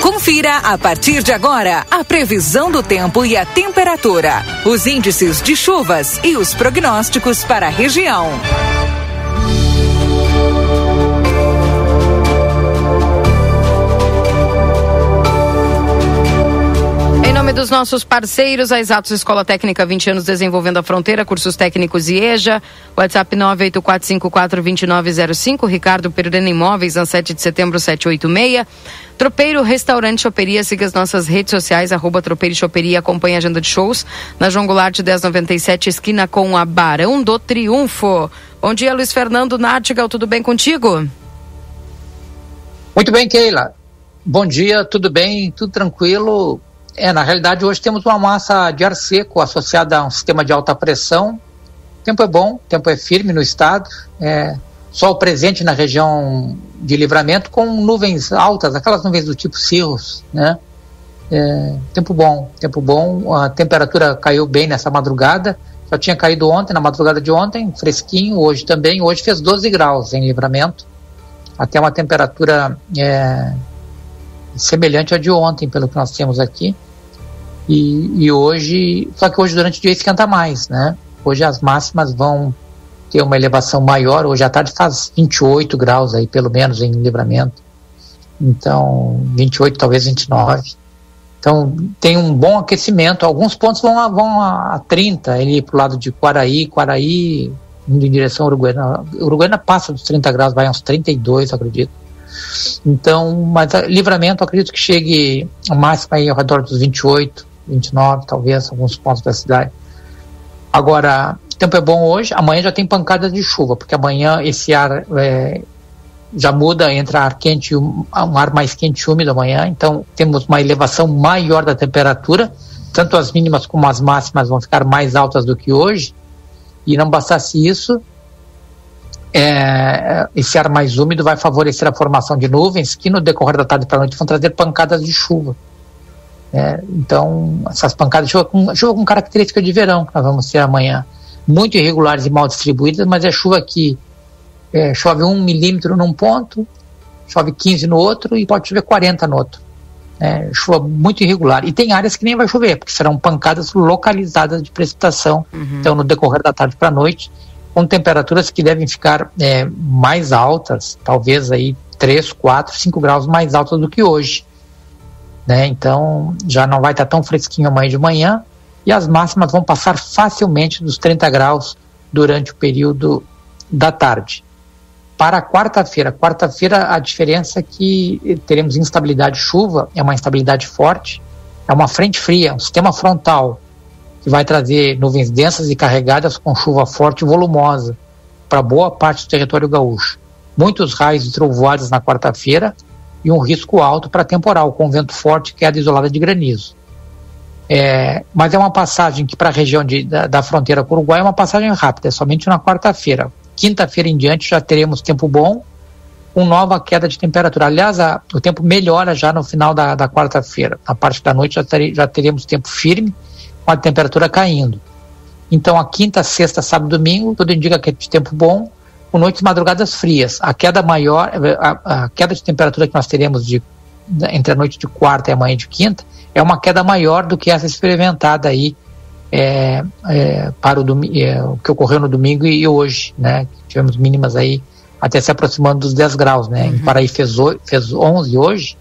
Confira a partir de agora a previsão do tempo e a temperatura, os índices de chuvas e os prognósticos para a região. Nome dos nossos parceiros, a Exatos Escola Técnica 20 anos desenvolvendo a fronteira, cursos técnicos e EJA, WhatsApp 984542905, Ricardo Perurena Imóveis, na 7 de setembro 786. Tropeiro Restaurante Choperia, siga as nossas redes sociais, arroba Tropeiro Choperia, acompanhe a agenda de shows na João Goulart 1097, esquina com a Barão do Triunfo. Bom dia, Luiz Fernando Nartigal, tudo bem contigo? Muito bem, Keila. Bom dia, tudo bem, tudo tranquilo. É, na realidade, hoje temos uma massa de ar seco associada a um sistema de alta pressão. O tempo é bom, o tempo é firme no estado. É, sol presente na região de livramento com nuvens altas, aquelas nuvens do tipo cirros, né? É, tempo bom, tempo bom. A temperatura caiu bem nessa madrugada. Já tinha caído ontem, na madrugada de ontem, fresquinho. Hoje também. Hoje fez 12 graus em livramento. Até uma temperatura é, semelhante à de ontem, pelo que nós temos aqui. E, e hoje, só que hoje durante o dia esquenta mais, né? Hoje as máximas vão ter uma elevação maior. Hoje à tarde faz 28 graus aí, pelo menos em livramento. Então, 28, talvez 29. Então, tem um bom aquecimento. Alguns pontos vão a, vão a 30, ali pro lado de Quaraí, Quaraí, indo em direção a Uruguaiana. Uruguaiana passa dos 30 graus, vai uns 32, acredito. Então, mas livramento, acredito que chegue a máxima aí ao redor dos 28, 29, talvez, alguns pontos da cidade. Agora, o tempo é bom hoje, amanhã já tem pancada de chuva, porque amanhã esse ar é, já muda, entra ar quente, um, um ar mais quente e úmido amanhã, então temos uma elevação maior da temperatura, tanto as mínimas como as máximas vão ficar mais altas do que hoje, e não bastasse isso, é, esse ar mais úmido vai favorecer a formação de nuvens que no decorrer da tarde para a noite vão trazer pancadas de chuva. É, então, essas pancadas de chuva com, chuva com característica de verão, que nós vamos ter amanhã, muito irregulares e mal distribuídas, mas é chuva que é, chove um milímetro num ponto, chove 15 no outro e pode chover 40 no outro. É, chuva muito irregular. E tem áreas que nem vai chover, porque serão pancadas localizadas de precipitação. Uhum. Então, no decorrer da tarde para a noite, com temperaturas que devem ficar é, mais altas, talvez aí 3, 4, 5 graus mais altas do que hoje né? Então já não vai estar tão fresquinho amanhã de manhã e as máximas vão passar facilmente dos 30 graus durante o período da tarde. Para quarta-feira, quarta-feira a diferença é que teremos instabilidade de chuva, é uma instabilidade forte, é uma frente fria, um sistema frontal que vai trazer nuvens densas e carregadas com chuva forte e volumosa para boa parte do território gaúcho. Muitos raios e trovoadas na quarta-feira, e um risco alto para temporal, com vento forte e queda isolada de granizo. É, mas é uma passagem que para a região de, da, da, fronteira com o Uruguai é uma passagem rápida, é somente na quarta-feira. Quinta-feira em diante já teremos tempo bom, com nova queda de temperatura. Aliás, a, o tempo melhora já no final da, da quarta-feira. Na parte da noite já, ter, já teremos tempo firme, com a temperatura caindo. Então, a quinta, sexta, sábado domingo, tudo indica que é de tempo bom, com noites e madrugadas frias. A queda maior, a, a, queda de temperatura que nós teremos de, entre a noite de quarta e a manhã de quinta é uma queda maior do que essa experimentada aí é, é, para o, é, o que ocorreu no domingo e, e hoje, né? Tivemos mínimas aí até se aproximando dos 10 graus, né? Uhum. Em Paraí fez, fez 11 hoje.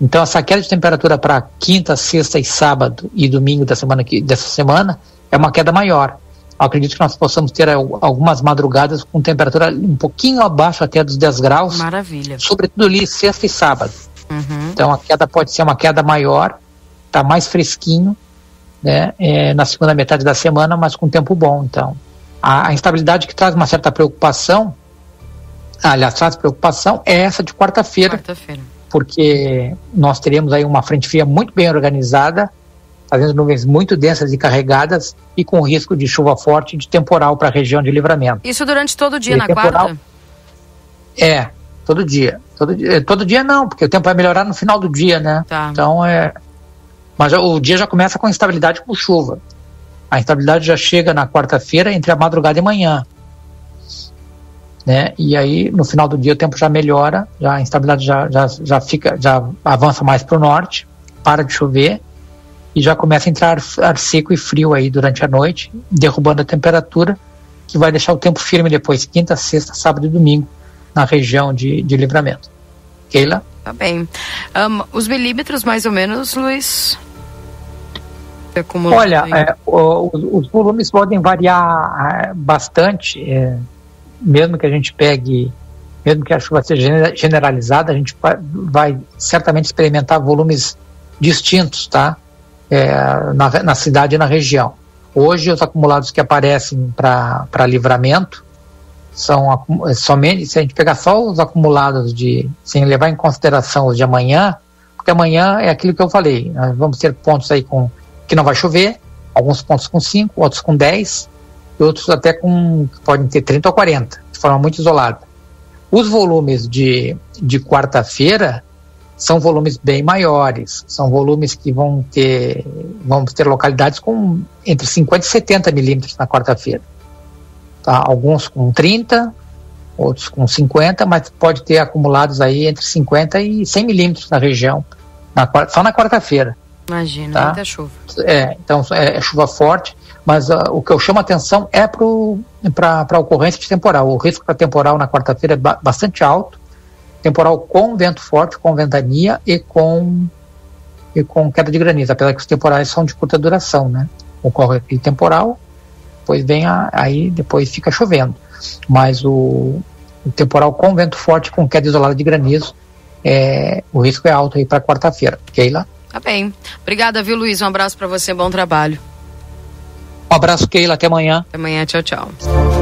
Então, essa queda de temperatura para quinta, sexta e sábado e domingo da semana que, dessa semana é uma queda maior. Acredito que nós possamos ter algumas madrugadas com temperatura um pouquinho abaixo até dos 10 graus. Maravilha. Sobretudo ali sexta e sábado. Uhum. Então, a queda pode ser uma queda maior, tá mais fresquinho, né? É, na segunda metade da semana, mas com tempo bom. Então, a, a instabilidade que traz uma certa preocupação aliás, traz preocupação é essa de quarta-feira. Quarta-feira. Porque nós teremos aí uma frente fria muito bem organizada, fazendo nuvens muito densas e carregadas e com risco de chuva forte e de temporal para a região de livramento. Isso durante todo o dia e na temporal, quarta? É, todo dia. Todo dia, todo dia não, porque o tempo vai melhorar no final do dia, né? Tá. Então é. Mas o dia já começa com instabilidade com chuva. A instabilidade já chega na quarta-feira entre a madrugada e manhã né? E aí no final do dia o tempo já melhora, já a instabilidade já, já, já fica, já avança mais para o norte, para de chover e já começa a entrar ar seco e frio aí durante a noite, derrubando a temperatura, que vai deixar o tempo firme depois, quinta, sexta, sábado e domingo, na região de, de livramento. Keila? Tá bem. Um, os milímetros, mais ou menos, Luiz? Olha, é, o, os volumes podem variar é, bastante. É, mesmo que a gente pegue, mesmo que a chuva seja generalizada, a gente vai certamente experimentar volumes distintos, tá? É, na, na cidade e na região. Hoje, os acumulados que aparecem para livramento são somente, se a gente pegar só os acumulados de, sem levar em consideração os de amanhã, porque amanhã é aquilo que eu falei, nós vamos ter pontos aí com que não vai chover, alguns pontos com 5, outros com 10, e outros até com podem ter 30 ou 40, de forma muito isolada. Os volumes de, de quarta-feira são volumes bem maiores, são volumes que vão ter, vamos ter localidades com entre 50 e 70 milímetros na quarta-feira. Tá? Alguns com 30, outros com 50, mas pode ter acumulados aí entre 50 e 100 milímetros na região, na, só na quarta-feira. Imagina, tá? muita chuva. É, então é, é chuva forte mas uh, o que eu chamo a atenção é para a ocorrência de temporal. O risco para temporal na quarta-feira é ba bastante alto, temporal com vento forte, com ventania e com, e com queda de granizo, apesar que os temporais são de curta duração, né? Ocorre aquele temporal, depois vem a, aí depois fica chovendo. Mas o, o temporal com vento forte, com queda isolada de granizo, é, o risco é alto aí para quarta-feira. Keila? Tá bem. Obrigada, viu, Luiz? Um abraço para você, bom trabalho. Um abraço, Keila. Até amanhã. Até amanhã. Tchau, tchau.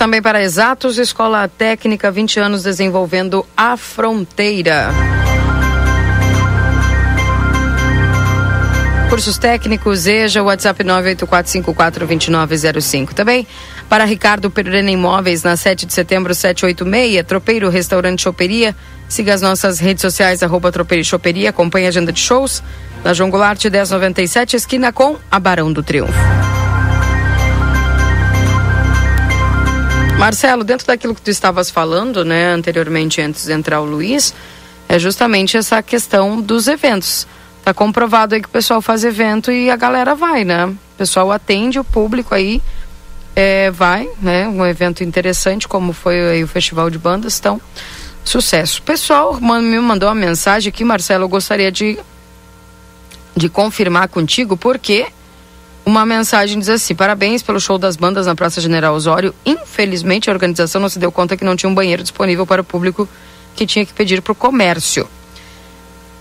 Também para exatos, Escola Técnica 20 anos desenvolvendo a fronteira. Cursos técnicos, EJA, WhatsApp 984542905. Também para Ricardo Perurena Imóveis, na 7 de setembro, 786, Tropeiro Restaurante Choperia. Siga as nossas redes sociais, arroba Tropeiro Choperia. Acompanhe a agenda de shows na João Goulart 1097, esquina com a Barão do Triunfo. Marcelo, dentro daquilo que tu estavas falando, né, anteriormente, antes de entrar o Luiz, é justamente essa questão dos eventos. Tá comprovado aí que o pessoal faz evento e a galera vai, né? O pessoal atende o público aí, é, vai, né? Um evento interessante como foi o Festival de Bandas, então, sucesso. Pessoal me mandou uma mensagem aqui, Marcelo, eu gostaria de de confirmar contigo, porque uma mensagem diz assim: parabéns pelo show das bandas na Praça General Osório. Infelizmente, a organização não se deu conta que não tinha um banheiro disponível para o público que tinha que pedir para o comércio.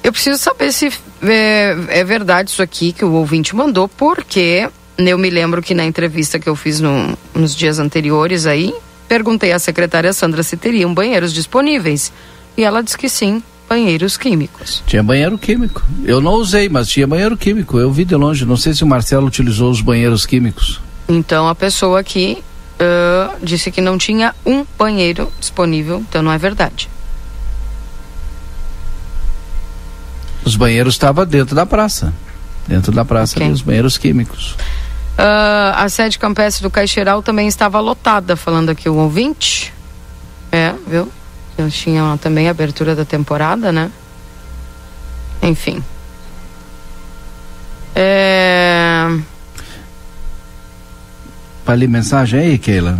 Eu preciso saber se é, é, verdade isso aqui que o ouvinte mandou, porque eu me lembro que na entrevista que eu fiz no, nos dias anteriores aí, perguntei à secretária Sandra se teriam banheiros disponíveis. E ela disse que sim, banheiros químicos. Tinha banheiro químico. Eu não usei, mas tinha banheiro químico. Eu vi de longe. Não sei se o Marcelo utilizou os banheiros químicos. Então a pessoa aqui uh, disse que não tinha um banheiro disponível, então não é verdade. Os banheiros estavam dentro da praça. Dentro da praça okay. ali, os banheiros químicos. Uh, a sede campestre do Caixeiral também estava lotada, falando aqui o ouvinte. É, viu? Eles tinham também a abertura da temporada, né? Enfim. É... Para mensagem aí, Keila.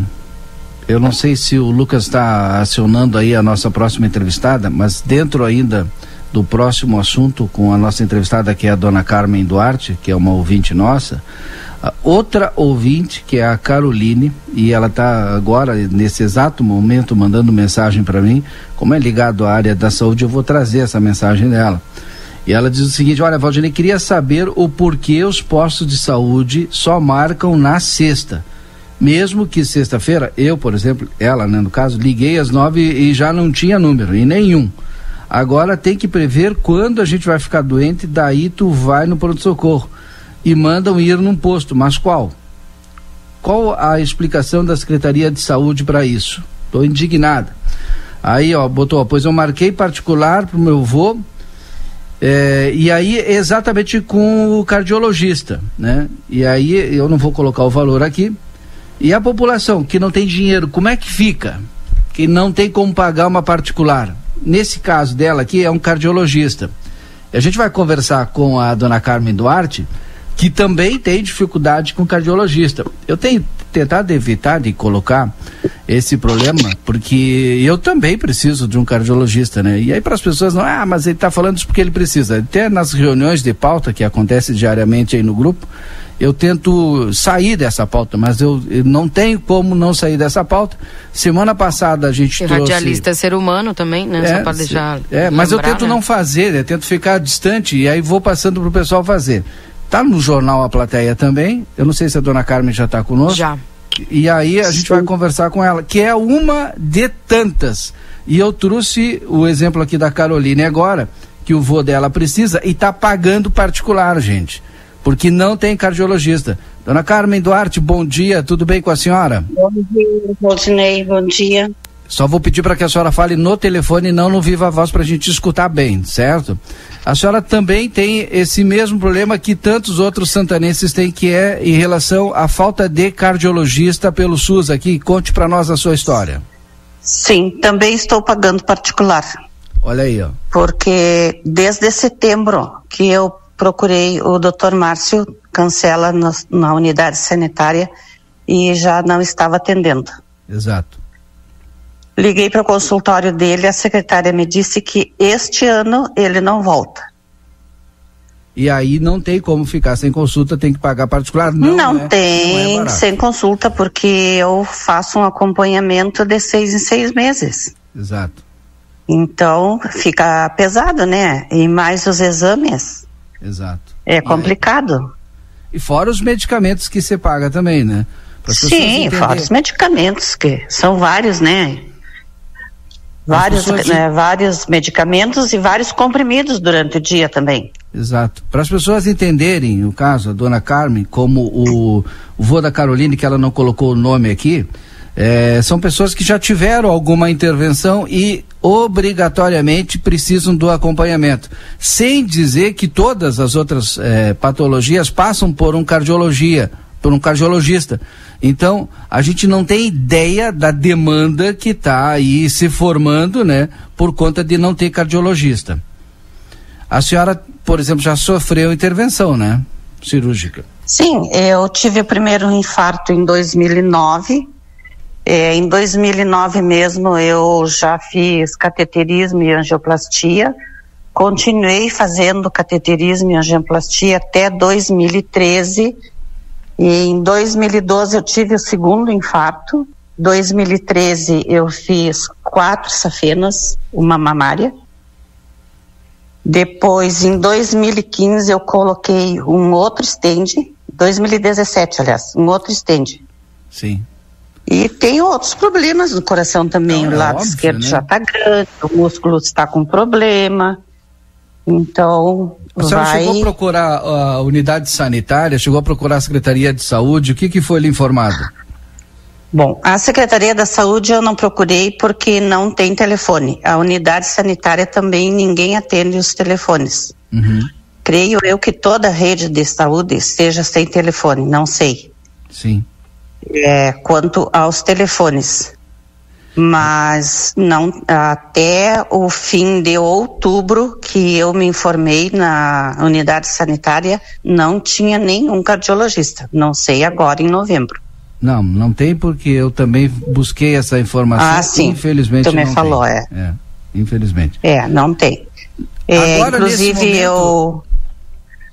Eu não sei se o Lucas está acionando aí a nossa próxima entrevistada, mas dentro ainda do próximo assunto com a nossa entrevistada, que é a dona Carmen Duarte, que é uma ouvinte nossa, outra ouvinte, que é a Caroline, e ela está agora, nesse exato momento, mandando mensagem para mim. Como é ligado à área da saúde, eu vou trazer essa mensagem dela. E ela diz o seguinte: Olha, Valdinei, queria saber o porquê os postos de saúde só marcam na sexta. Mesmo que sexta-feira, eu, por exemplo, ela, né, no caso, liguei às nove e já não tinha número, e nenhum. Agora tem que prever quando a gente vai ficar doente, daí tu vai no pronto-socorro e mandam ir num posto, mas qual? Qual a explicação da Secretaria de Saúde para isso? Estou indignada. Aí, ó, botou, pois eu marquei particular para o meu avô, é, e aí exatamente com o cardiologista, né? E aí eu não vou colocar o valor aqui. E a população que não tem dinheiro, como é que fica? Que não tem como pagar uma particular nesse caso dela aqui, é um cardiologista. A gente vai conversar com a dona Carmen Duarte, que também tem dificuldade com cardiologista. Eu tenho tentado evitar de colocar esse problema, porque eu também preciso de um cardiologista, né? E aí para as pessoas não, ah, mas ele está falando isso porque ele precisa. Até nas reuniões de pauta que acontece diariamente aí no grupo, eu tento sair dessa pauta, mas eu, eu, não tenho como não sair dessa pauta. Semana passada a gente e trouxe... radialista é ser humano também, né? É, Só para deixar É, mas eu tento né? não fazer, eu tento ficar distante e aí vou passando pro pessoal fazer. Tá no jornal A Plateia também, eu não sei se a dona Carmen já está conosco. Já. E aí a gente vai conversar com ela, que é uma de tantas. E eu trouxe o exemplo aqui da Caroline agora, que o vô dela precisa e está pagando particular, gente porque não tem cardiologista. Dona Carmen Duarte, bom dia, tudo bem com a senhora? Bom dia, Rodinei, bom dia. Só vou pedir para que a senhora fale no telefone e não no viva voz para a gente escutar bem, certo? A senhora também tem esse mesmo problema que tantos outros santanenses têm, que é em relação à falta de cardiologista pelo SUS aqui. Conte para nós a sua história. Sim, também estou pagando particular. Olha aí, ó. Porque desde setembro que eu procurei o Dr. Márcio Cancela na, na unidade sanitária e já não estava atendendo. Exato. Liguei para o consultório dele, a secretária me disse que este ano ele não volta. E aí não tem como ficar sem consulta, tem que pagar particular? Não, não né? tem não é sem consulta, porque eu faço um acompanhamento de seis em seis meses. Exato. Então fica pesado, né? E mais os exames. Exato. É complicado. E fora os medicamentos que você paga também, né? Sim, fora os medicamentos, que são vários, né? Vários, né, vários medicamentos e vários comprimidos durante o dia também. Exato. Para as pessoas entenderem o caso, a dona Carmen, como o, o vô da Caroline, que ela não colocou o nome aqui, é, são pessoas que já tiveram alguma intervenção e obrigatoriamente precisam do acompanhamento, sem dizer que todas as outras é, patologias passam por um cardiologia, por um cardiologista. Então, a gente não tem ideia da demanda que está aí se formando, né, por conta de não ter cardiologista. A senhora, por exemplo, já sofreu intervenção, né, cirúrgica? Sim, eu tive o primeiro infarto em 2009 é, em 2009 mesmo eu já fiz cateterismo e angioplastia, continuei fazendo cateterismo e angioplastia até 2013 e em 2012 eu tive o segundo infarto. 2013 eu fiz quatro safenas, uma mamária. Depois, em 2015, eu coloquei um outro stand, 2017, aliás, um outro stand. Sim. E tem outros problemas no coração também. Não, o é lado óbvio, esquerdo né? já está grande, o músculo está com problema. Então, a senhora vai... chegou a procurar a unidade sanitária, chegou a procurar a Secretaria de Saúde, o que, que foi lhe informado? Bom, a Secretaria da Saúde eu não procurei porque não tem telefone. A unidade sanitária também ninguém atende os telefones. Uhum. Creio eu que toda a rede de saúde esteja sem telefone, não sei. Sim. É, quanto aos telefones. Mas não até o fim de outubro que eu me informei na unidade sanitária, não tinha nenhum cardiologista. Não sei agora em novembro. Não, não tem porque eu também busquei essa informação. Ah, sim. Infelizmente Também não falou, tem. é. é. Infelizmente. É, não tem. É, Agora, inclusive momento... eu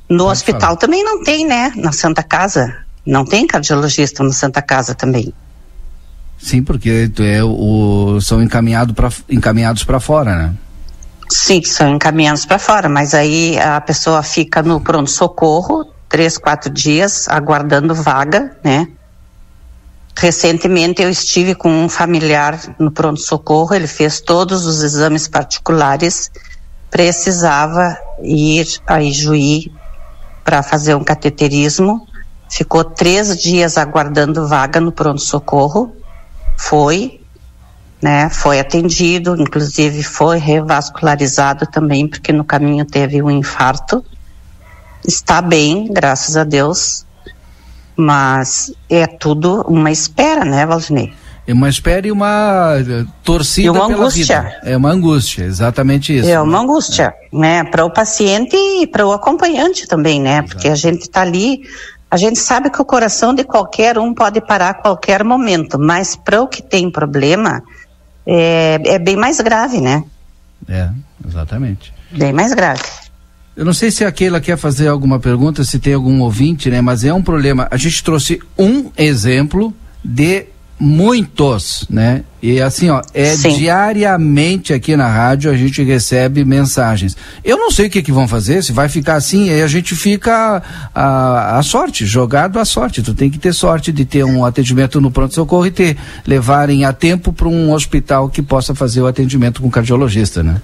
no Pode hospital falar. também não tem, né? Na Santa Casa não tem cardiologista na Santa Casa também. Sim, porque é, o, são encaminhado pra, encaminhados para fora, né? Sim, são encaminhados para fora, mas aí a pessoa fica no pronto-socorro três, quatro dias aguardando vaga, né? Recentemente eu estive com um familiar no pronto-socorro, ele fez todos os exames particulares, precisava ir a Ijuí para fazer um cateterismo, ficou três dias aguardando vaga no pronto-socorro, foi, né, foi atendido, inclusive foi revascularizado também, porque no caminho teve um infarto, está bem, graças a Deus, mas é tudo uma espera, né, Valdinei? É uma espera e uma eh, torcida e uma angústia. Vida. É uma angústia, exatamente isso. É né? uma angústia, é. né, para o paciente e para o acompanhante também, né, Exato. porque a gente está ali, a gente sabe que o coração de qualquer um pode parar a qualquer momento, mas para o que tem problema é, é bem mais grave, né? É, exatamente. Bem mais grave. Eu não sei se a Keila quer fazer alguma pergunta, se tem algum ouvinte, né? Mas é um problema. A gente trouxe um exemplo de muitos, né? E assim, ó, é Sim. diariamente aqui na rádio a gente recebe mensagens. Eu não sei o que que vão fazer, se vai ficar assim, aí a gente fica a, a sorte, jogado à sorte. Tu tem que ter sorte de ter um atendimento no pronto-socorro e ter, levarem a tempo para um hospital que possa fazer o atendimento com cardiologista, né?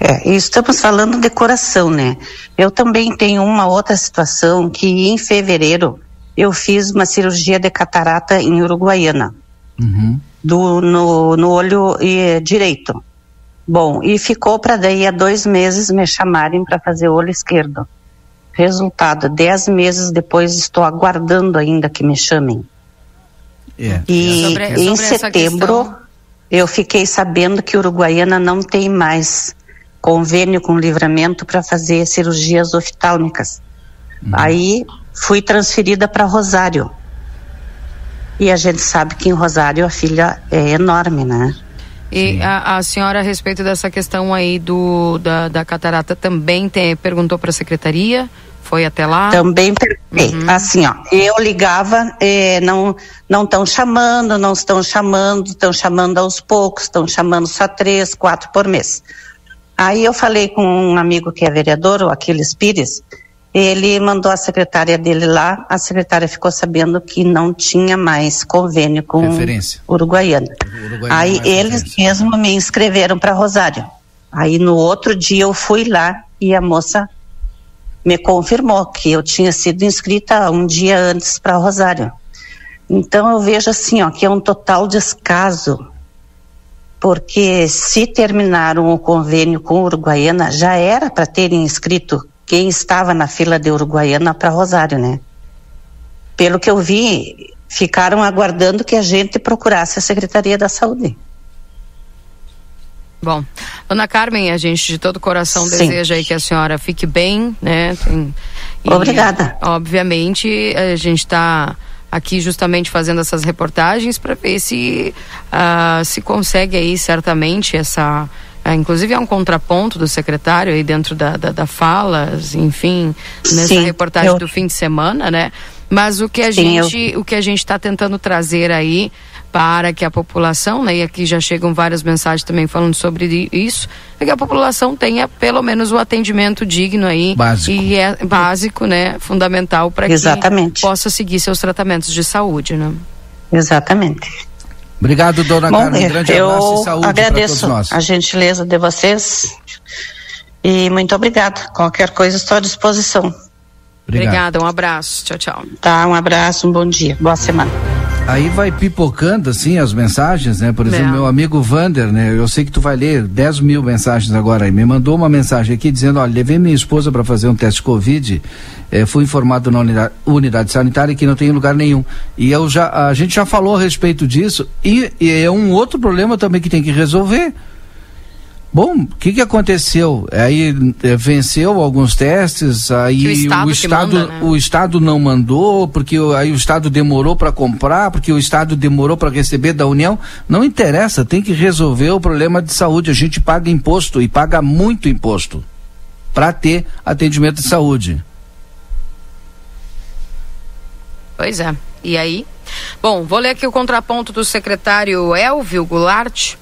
É, estamos falando de coração, né? Eu também tenho uma outra situação que em fevereiro eu fiz uma cirurgia de catarata em Uruguaiana, uhum. do, no, no olho e, direito. Bom, e ficou para daí há dois meses me chamarem para fazer o olho esquerdo. Resultado, dez meses depois estou aguardando ainda que me chamem. Yeah. É. E sobre, sobre em setembro eu fiquei sabendo que Uruguaiana não tem mais convênio com livramento para fazer cirurgias oftálmicas. Uhum. Aí fui transferida para Rosário. E a gente sabe que em Rosário a filha é enorme, né? E a, a, senhora, a respeito dessa questão aí do, da, da catarata, também tem, perguntou para a secretaria? Foi até lá? Também perguntei. Uhum. Assim, ó, eu ligava, eh, não não estão chamando, não estão chamando, estão chamando aos poucos, estão chamando só três, quatro por mês. Aí eu falei com um amigo que é vereador, o Aquiles Pires, ele mandou a secretária dele lá, a secretária ficou sabendo que não tinha mais convênio com referência. Uruguaiana. Uruguaiana Aí é eles mesmos me inscreveram para Rosário. Aí no outro dia eu fui lá e a moça me confirmou que eu tinha sido inscrita um dia antes para Rosário. Então eu vejo assim, ó, que é um total descaso porque se terminaram o convênio com Uruguaiana, já era para terem inscrito quem estava na fila de Uruguaiana para Rosário, né? Pelo que eu vi, ficaram aguardando que a gente procurasse a Secretaria da Saúde. Bom, Dona Carmen, a gente de todo coração Sim. deseja aí que a senhora fique bem, né? Tem, e, Obrigada. Obviamente, a gente está aqui justamente fazendo essas reportagens para ver se uh, se consegue aí certamente essa É, inclusive é um contraponto do secretário aí dentro da, da, da fala, enfim, nessa Sim, reportagem eu... do fim de semana, né? Mas o que a Sim, gente, eu... o que a gente está tentando trazer aí para que a população, né, e aqui já chegam várias mensagens também falando sobre isso, é que a população tenha pelo menos o atendimento digno aí básico. e é básico, né, fundamental para que possa seguir seus tratamentos de saúde, né? Exatamente. Obrigado, dona Bom, Carmen. Um grande eu abraço e saúde agradeço a gentileza de vocês e muito obrigado. Qualquer coisa estou à disposição. Obrigada, um abraço. Tchau, tchau. Tá, um abraço, um bom dia. Boa semana. Aí vai pipocando assim as mensagens, né? Por exemplo, é. meu amigo Vander, né? Eu sei que tu vai ler 10 mil mensagens agora aí. Me mandou uma mensagem aqui dizendo: olha, levei minha esposa para fazer um teste Covid, eh, fui informado na unidade, unidade, sanitária que não tem lugar nenhum. E eu já, a gente já falou a respeito disso, e, e é um outro problema também que tem que resolver. Bom, o que, que aconteceu? Aí é, venceu alguns testes, aí o Estado, o estado, manda, né? o estado não mandou, porque aí o Estado demorou para comprar, porque o Estado demorou para receber da União. Não interessa, tem que resolver o problema de saúde. A gente paga imposto e paga muito imposto para ter atendimento de saúde. Pois é. E aí? Bom, vou ler aqui o contraponto do secretário Elvio Goulart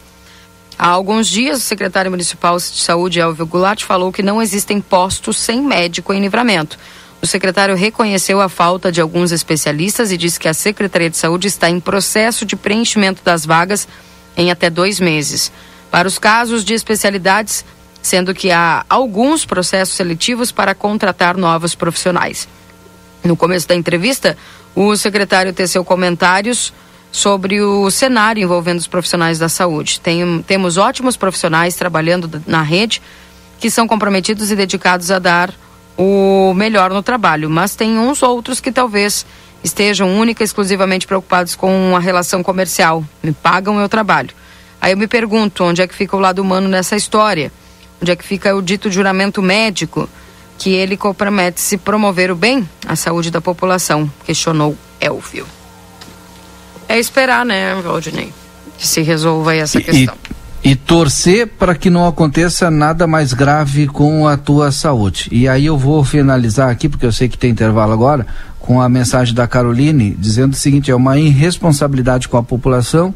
Há alguns dias, o secretário municipal de saúde, Elvio Goulart, falou que não existem postos sem médico em livramento. O secretário reconheceu a falta de alguns especialistas e disse que a Secretaria de Saúde está em processo de preenchimento das vagas em até dois meses. Para os casos de especialidades, sendo que há alguns processos seletivos para contratar novos profissionais. No começo da entrevista, o secretário teceu comentários sobre o cenário envolvendo os profissionais da saúde. Tem, temos ótimos profissionais trabalhando na rede que são comprometidos e dedicados a dar o melhor no trabalho, mas tem uns outros que talvez estejam única e exclusivamente preocupados com a relação comercial, me pagam meu trabalho. Aí eu me pergunto, onde é que fica o lado humano nessa história? Onde é que fica o dito juramento médico que ele compromete se promover o bem, a saúde da população? Questionou Elvio. É esperar, né, Valdinei? Que se resolva essa questão. E, e torcer para que não aconteça nada mais grave com a tua saúde. E aí eu vou finalizar aqui, porque eu sei que tem intervalo agora, com a mensagem da Caroline, dizendo o seguinte: é uma irresponsabilidade com a população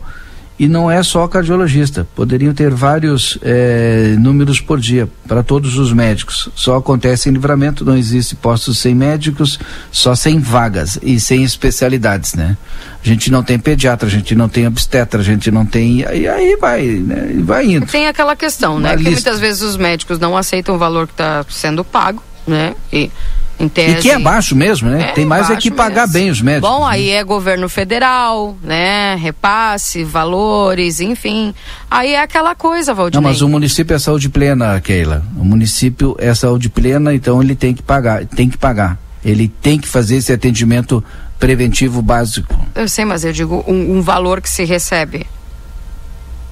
e não é só cardiologista. Poderiam ter vários é, números por dia para todos os médicos. Só acontece em livramento, não existe postos sem médicos, só sem vagas e sem especialidades, né? A gente não tem pediatra, a gente não tem obstetra, a gente não tem. E aí vai, né? Vai indo. Tem aquela questão, né? que muitas vezes os médicos não aceitam o valor que está sendo pago, né? E Tese, e que é baixo mesmo, né? É Tem mais é que pagar mesmo. bem os médicos. Bom, né? aí é governo federal, né? Repasse, valores, enfim. Aí é aquela coisa, Valdinei. Não, mas o município é saúde plena, Keila. O município é saúde plena, então ele tem que pagar, tem que pagar. Ele tem que fazer esse atendimento preventivo básico. Eu sei, mas eu digo um, um valor que se recebe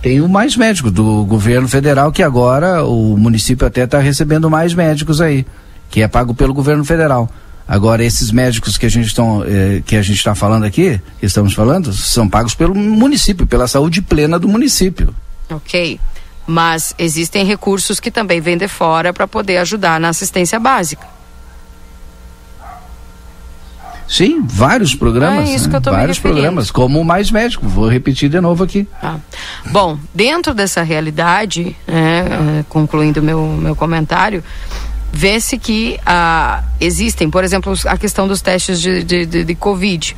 tem o mais médico do governo federal que agora o município até está recebendo mais médicos aí que é pago pelo governo federal. Agora, esses médicos que a gente eh, está falando aqui, que estamos falando, são pagos pelo município, pela saúde plena do município. Ok. Mas existem recursos que também vêm de fora para poder ajudar na assistência básica. Sim, vários programas. É isso que eu tô vários programas, como o Mais Médico. Vou repetir de novo aqui. Ah. Bom, dentro dessa realidade, né, eh, concluindo meu, meu comentário, vê-se que ah, existem, por exemplo, a questão dos testes de, de, de, de Covid.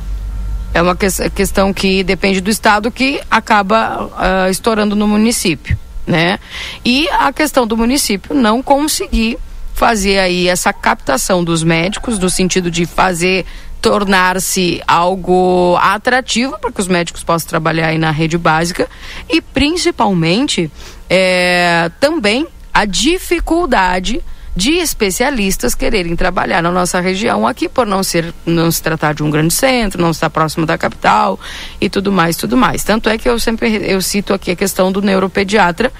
É uma que, questão que depende do estado que acaba ah, estourando no município, né? E a questão do município não conseguir fazer aí essa captação dos médicos, no sentido de fazer tornar-se algo atrativo para que os médicos possam trabalhar aí na rede básica e principalmente é, também a dificuldade de especialistas quererem trabalhar na nossa região aqui por não ser não se tratar de um grande centro, não estar próximo da capital e tudo mais, tudo mais. Tanto é que eu sempre eu cito aqui a questão do neuropediatra,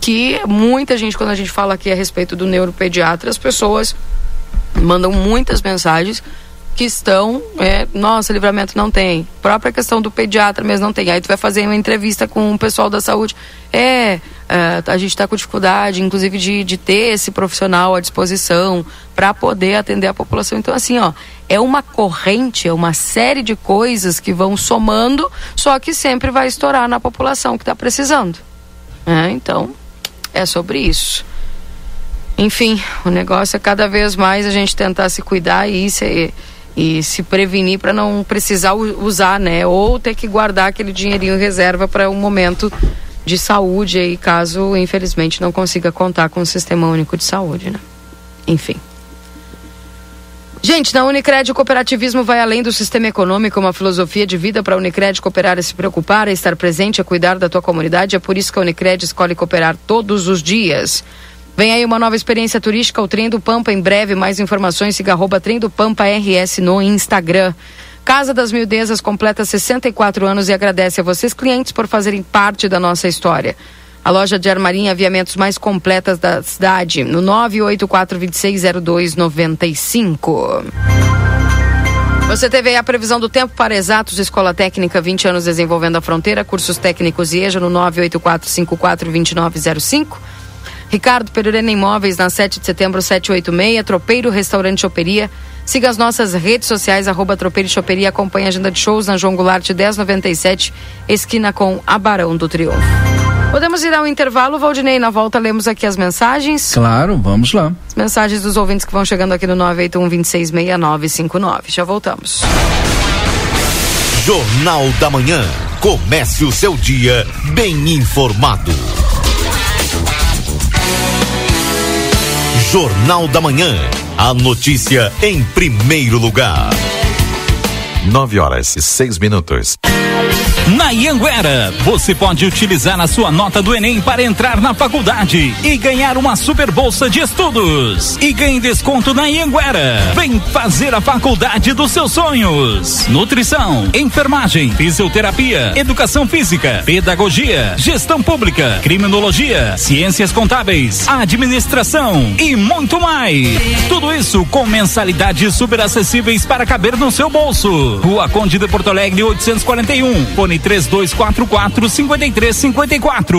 que muita gente quando a gente fala aqui a respeito do neuropediatra, as pessoas mandam muitas mensagens que estão, é, nossa, livramento não tem. Própria questão do pediatra mesmo não tem. Aí tu vai fazer uma entrevista com o pessoal da saúde. É, é a gente está com dificuldade, inclusive, de, de ter esse profissional à disposição para poder atender a população. Então, assim, ó, é uma corrente, é uma série de coisas que vão somando, só que sempre vai estourar na população que está precisando. É, então, é sobre isso. Enfim, o negócio é cada vez mais a gente tentar se cuidar e se, e se prevenir para não precisar usar, né? Ou ter que guardar aquele dinheirinho em reserva para um momento de saúde aí, caso infelizmente não consiga contar com o Sistema Único de Saúde, né? Enfim. Gente, na Unicred o cooperativismo vai além do sistema econômico, uma filosofia de vida para a Unicred cooperar é se preocupar, é estar presente, é cuidar da tua comunidade. É por isso que a Unicred escolhe cooperar todos os dias. Vem aí uma nova experiência turística, o Trem do Pampa. Em breve, mais informações, siga arroba Trem do Pampa RS no Instagram. Casa das Mildezas completa 64 anos e agradece a vocês, clientes, por fazerem parte da nossa história. A loja de armarinha e aviamentos mais completas da cidade, no 984-260295. Você teve aí a previsão do tempo para exatos, Escola Técnica, 20 anos desenvolvendo a fronteira, cursos técnicos IEJA no 984542905. Ricardo Perurena Imóveis, na 7 de setembro, 786. Tropeiro Restaurante Choperia. Siga as nossas redes sociais, arroba Tropeiro Choperia. Acompanhe a agenda de shows na João Goulart 1097, esquina com Abarão do Triunfo. Podemos ir ao intervalo, Valdinei. Na volta lemos aqui as mensagens. Claro, vamos lá. As mensagens dos ouvintes que vão chegando aqui no 981-266959. Já voltamos. Jornal da Manhã. Comece o seu dia bem informado. Jornal da Manhã. A notícia em primeiro lugar. 9 horas e 6 minutos. Na Ianguera, você pode utilizar a sua nota do Enem para entrar na faculdade e ganhar uma super bolsa de estudos. E ganhe desconto na Ianguera. Vem fazer a faculdade dos seus sonhos. Nutrição, enfermagem, fisioterapia, educação física, pedagogia, gestão pública, criminologia, ciências contábeis, administração e muito mais. Tudo isso com mensalidades super acessíveis para caber no seu bolso. Rua Conde de Porto Alegre 841. Fone 3244 5354.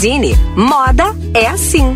Moda é assim.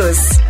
todos.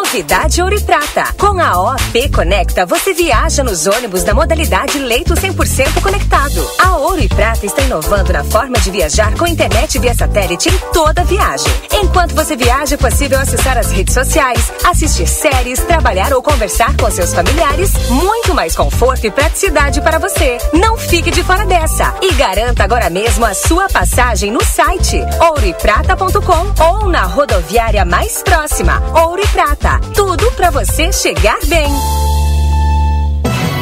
Novidade Ouro e Prata. Com a OP Conecta, você viaja nos ônibus da modalidade leito 100% conectado. A Ouro e Prata está inovando na forma de viajar com internet via satélite em toda viagem. Enquanto você viaja, é possível acessar as redes sociais, assistir séries, trabalhar ou conversar com seus familiares. Muito mais conforto e praticidade para você. Não fique de fora dessa e garanta agora mesmo a sua passagem no site ouroeprata.com ou na rodoviária mais próxima. Ouro e Prata tudo para você chegar bem.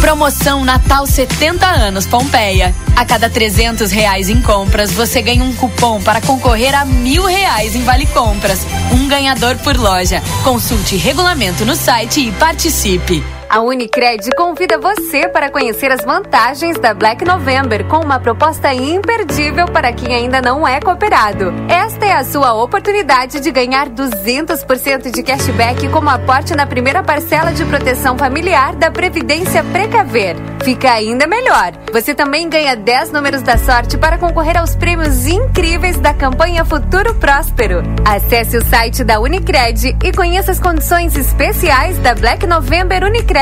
Promoção Natal 70 anos Pompeia. A cada 300 reais em compras, você ganha um cupom para concorrer a mil reais em vale compras. Um ganhador por loja. Consulte regulamento no site e participe. A Unicred convida você para conhecer as vantagens da Black November com uma proposta imperdível para quem ainda não é cooperado. Esta é a sua oportunidade de ganhar 200% de cashback como aporte na primeira parcela de proteção familiar da Previdência Precaver. Fica ainda melhor. Você também ganha 10 números da sorte para concorrer aos prêmios incríveis da campanha Futuro Próspero. Acesse o site da Unicred e conheça as condições especiais da Black November Unicred.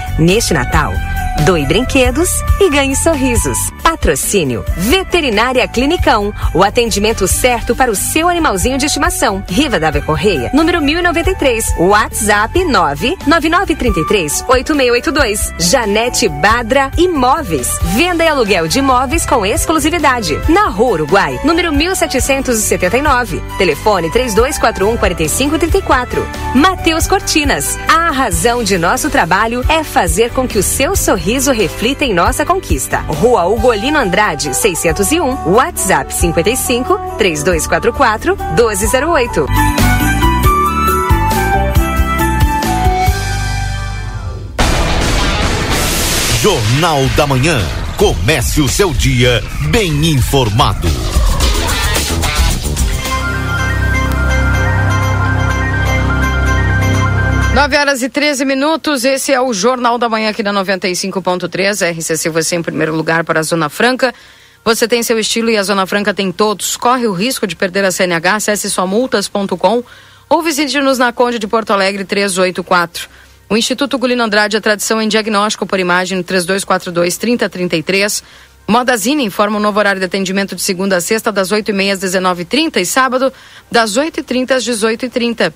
Neste Natal, doe brinquedos e ganhe sorrisos. Patrocínio Veterinária Clinicão. O atendimento certo para o seu animalzinho de estimação. Riva Dávia Correia, número 1093. WhatsApp 99933 8682. Janete Badra Imóveis. Venda e aluguel de imóveis com exclusividade. Na Rua Uruguai, número 1779. Telefone 3241 4534. Matheus Cortinas. A razão de nosso trabalho é fazer com que o seu sorriso reflita em nossa conquista. Rua Ugolino Andrade, 601. WhatsApp 55 3244 1208. Jornal da Manhã. Comece o seu dia bem informado. Nove horas e 13 minutos, esse é o Jornal da Manhã aqui na 95.3, RCC você em primeiro lugar para a Zona Franca. Você tem seu estilo e a Zona Franca tem todos. Corre o risco de perder a CNH, acesse somultas.com ou visite-nos na Conde de Porto Alegre 384. O Instituto Gulino Andrade, a tradição em diagnóstico por imagem 3242 3033. Modazine informa um novo horário de atendimento de segunda a sexta, das 8h30 às 19h30 e sábado, das 8h30 às 18h30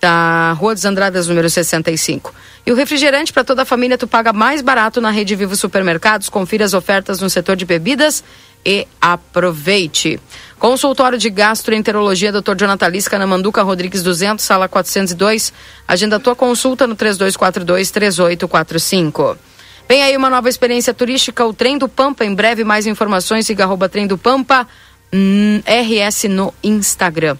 da Rua dos Andradas, número 65. E o refrigerante para toda a família tu paga mais barato na Rede Vivo Supermercados. Confira as ofertas no setor de bebidas e aproveite. Consultório de Gastroenterologia, Dr. Jonathan Lisca, na Manduca Rodrigues 200, sala 402. Agenda tua consulta no 3242 3845. Vem aí uma nova experiência turística, o Trem do Pampa. Em breve, mais informações, siga arroba Trem do Pampa, hum, RS no Instagram.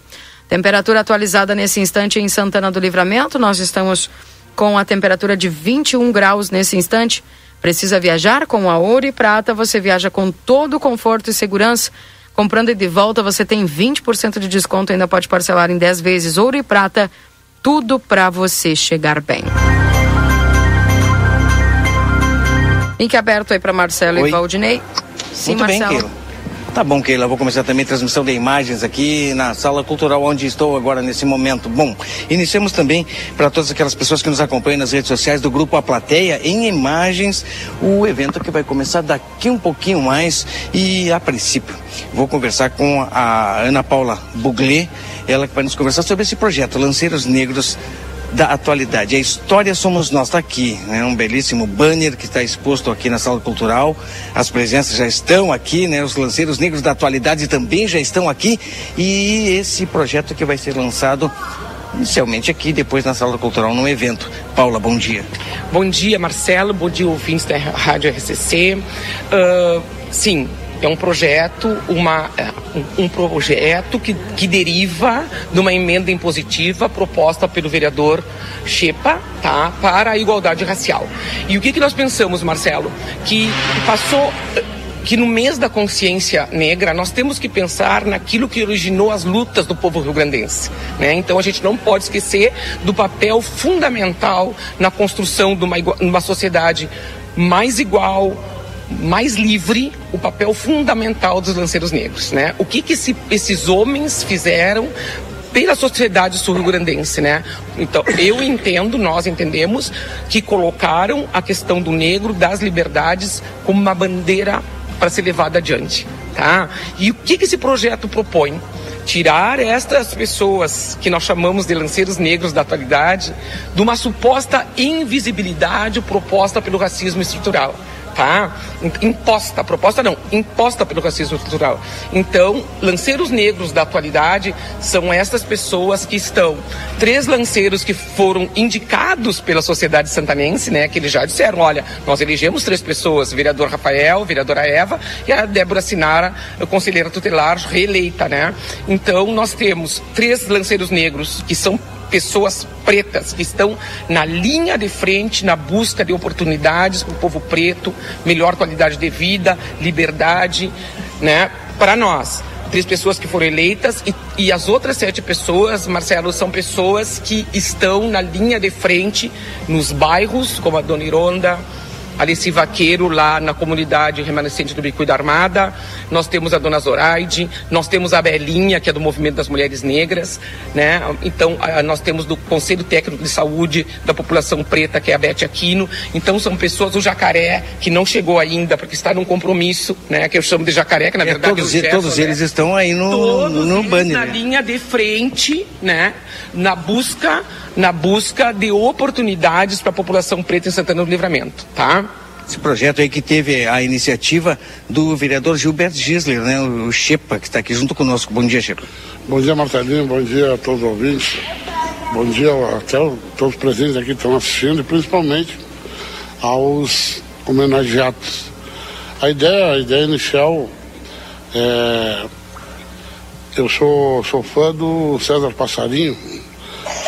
Temperatura atualizada nesse instante em Santana do Livramento. Nós estamos com a temperatura de 21 graus nesse instante. Precisa viajar com a Ouro e Prata? Você viaja com todo o conforto e segurança. Comprando e de volta, você tem 20% de desconto. Ainda pode parcelar em 10 vezes. Ouro e Prata, tudo para você chegar bem. Link aberto aí para Marcelo Oi. e Valdinei. Sim, Muito Marcelo. Bem, Keila. Tá bom, Keila. Vou começar também a transmissão de imagens aqui na sala cultural onde estou agora nesse momento. Bom, iniciamos também para todas aquelas pessoas que nos acompanham nas redes sociais do grupo A Plateia em imagens o evento que vai começar daqui um pouquinho mais e a princípio vou conversar com a Ana Paula Buglé, ela que vai nos conversar sobre esse projeto Lanceiros Negros da atualidade. A história somos nós, está aqui, né? Um belíssimo banner que está exposto aqui na sala cultural. As presenças já estão aqui, né? Os lanceiros negros da atualidade também já estão aqui. E esse projeto que vai ser lançado inicialmente aqui, depois na sala cultural, num evento. Paula, bom dia. Bom dia, Marcelo. Bom dia, ouvintes da Rádio RCC. Uh, sim, é um projeto, uma, é, um, projeto que, que deriva de uma emenda impositiva proposta pelo vereador Chepa, tá, para a igualdade racial. E o que, que nós pensamos, Marcelo? Que passou que no mês da consciência negra nós temos que pensar naquilo que originou as lutas do povo rio-grandense. Né? Então a gente não pode esquecer do papel fundamental na construção de uma, uma sociedade mais igual, mais livre o papel fundamental dos lanceiros negros, né? O que que esse, esses homens fizeram pela sociedade sul-grandense, né? Então, eu entendo, nós entendemos que colocaram a questão do negro, das liberdades, como uma bandeira para ser levada adiante, tá? E o que que esse projeto propõe? Tirar estas pessoas que nós chamamos de lanceiros negros da atualidade de uma suposta invisibilidade proposta pelo racismo estrutural tá? Imposta, proposta não, imposta pelo racismo estrutural. Então, lanceiros negros da atualidade são essas pessoas que estão, três lanceiros que foram indicados pela sociedade santanense, né? Que eles já disseram, olha, nós elegemos três pessoas, vereador Rafael, vereadora Eva e a Débora Sinara, conselheira tutelar reeleita, né? Então, nós temos três lanceiros negros que são pessoas pretas que estão na linha de frente na busca de oportunidades para o povo preto, melhor qualidade de vida, liberdade, né? Para nós, três pessoas que foram eleitas e, e, as outras sete pessoas, Marcelo, são pessoas que estão na linha de frente nos bairros, como a Dona Ironda, Alice Vaqueiro, lá na comunidade remanescente do Bicuí da Armada. Nós temos a Dona Zoraide, nós temos a Belinha, que é do Movimento das Mulheres Negras, né? Então, nós temos do Conselho Técnico de Saúde da População Preta, que é a Bete Aquino. Então, são pessoas, o Jacaré, que não chegou ainda, porque está num compromisso, né? Que eu chamo de Jacaré, que na é, verdade... Todos, é todos né? eles estão aí no, todos no banner. na linha de frente, né? Na busca na busca de oportunidades para a população preta em Santana do Livramento, tá? Esse projeto aí que teve a iniciativa do vereador Gilberto Gisler, né? O Chepa, que está aqui junto conosco. Bom dia, Chepa. Bom dia, Marcelinho. Bom dia a todos os ouvintes. Bom dia até a todos os presentes aqui que estão assistindo e principalmente aos homenageados. A ideia, a ideia inicial é... Eu sou, sou fã do César Passarinho,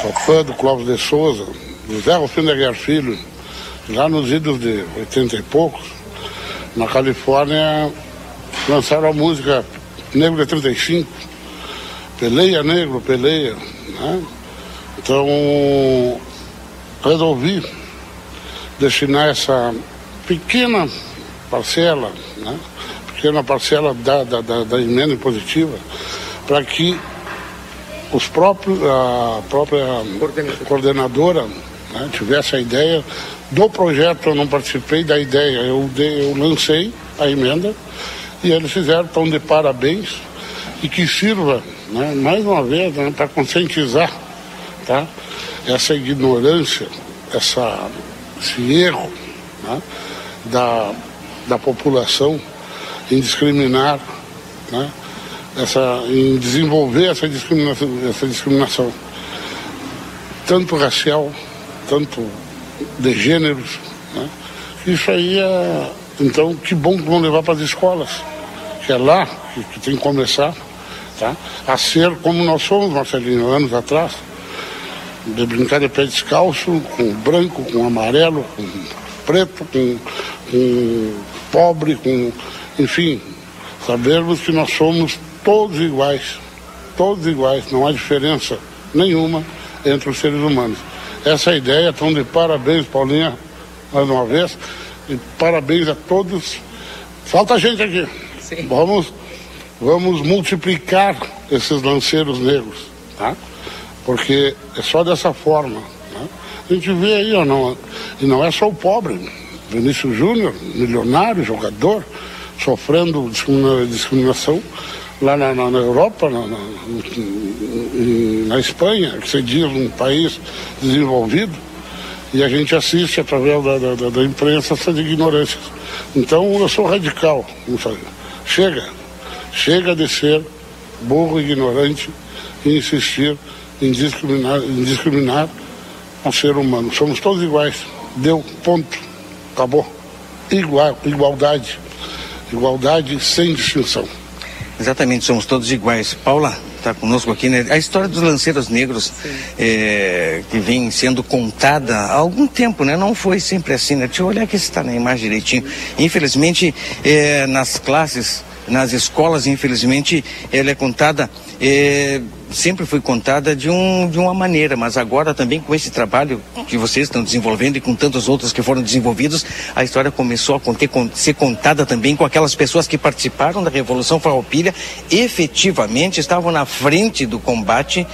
Sou fã do Clóvis de Souza, do Zé Rufino Guerra Filho, lá nos idos de 80 e poucos, na Califórnia, lançaram a música Negro de 35, Peleia Negro, Peleia, né? Então, resolvi destinar essa pequena parcela, né? pequena parcela da, da, da, da emenda impositiva, para que os próprios, a própria coordenadora, coordenadora né, tivesse a ideia do projeto, eu não participei da ideia, eu, eu lancei a emenda e eles fizeram, estão de parabéns e que sirva, né, mais uma vez, né, para conscientizar tá, essa ignorância, essa, esse erro né, da, da população em discriminar né, essa, em desenvolver essa discriminação, essa discriminação, tanto racial, tanto de gêneros, né, Isso aí é. Então, que bom que vão levar para as escolas, que é lá que, que tem que começar tá? a ser como nós somos, Marcelinho, anos atrás. De brincar de pé descalço, com branco, com amarelo, com preto, com, com pobre, com. Enfim, sabermos que nós somos todos iguais. Todos iguais, não há diferença nenhuma entre os seres humanos. Essa é ideia, então de parabéns, Paulinha, mais uma vez, e parabéns a todos. Falta gente aqui. Sim. Vamos, vamos multiplicar esses lanceiros negros, tá? Porque é só dessa forma. Né? A gente vê aí, ó, não, e não é só o pobre. Vinícius Júnior, milionário, jogador, sofrendo discriminação lá na, na, na Europa, na, na, Espanha, que se diz um país desenvolvido, e a gente assiste através da, da, da imprensa essas ignorâncias. Então eu sou radical. Chega, chega de ser burro, ignorante e insistir em discriminar, em discriminar o ser humano. Somos todos iguais. Deu, ponto. Acabou. Igual, igualdade. Igualdade sem distinção. Exatamente, somos todos iguais. Paula, está conosco aqui, né? A história dos lanceiros negros é, que vem sendo contada há algum tempo, né? Não foi sempre assim, né? Deixa eu olhar aqui se está na imagem direitinho. Infelizmente, é, nas classes, nas escolas, infelizmente, ela é contada. É, sempre foi contada de, um, de uma maneira, mas agora também com esse trabalho que vocês estão desenvolvendo e com tantos outros que foram desenvolvidos, a história começou a conter, ser contada também com aquelas pessoas que participaram da Revolução Farroupilha, efetivamente estavam na frente do combate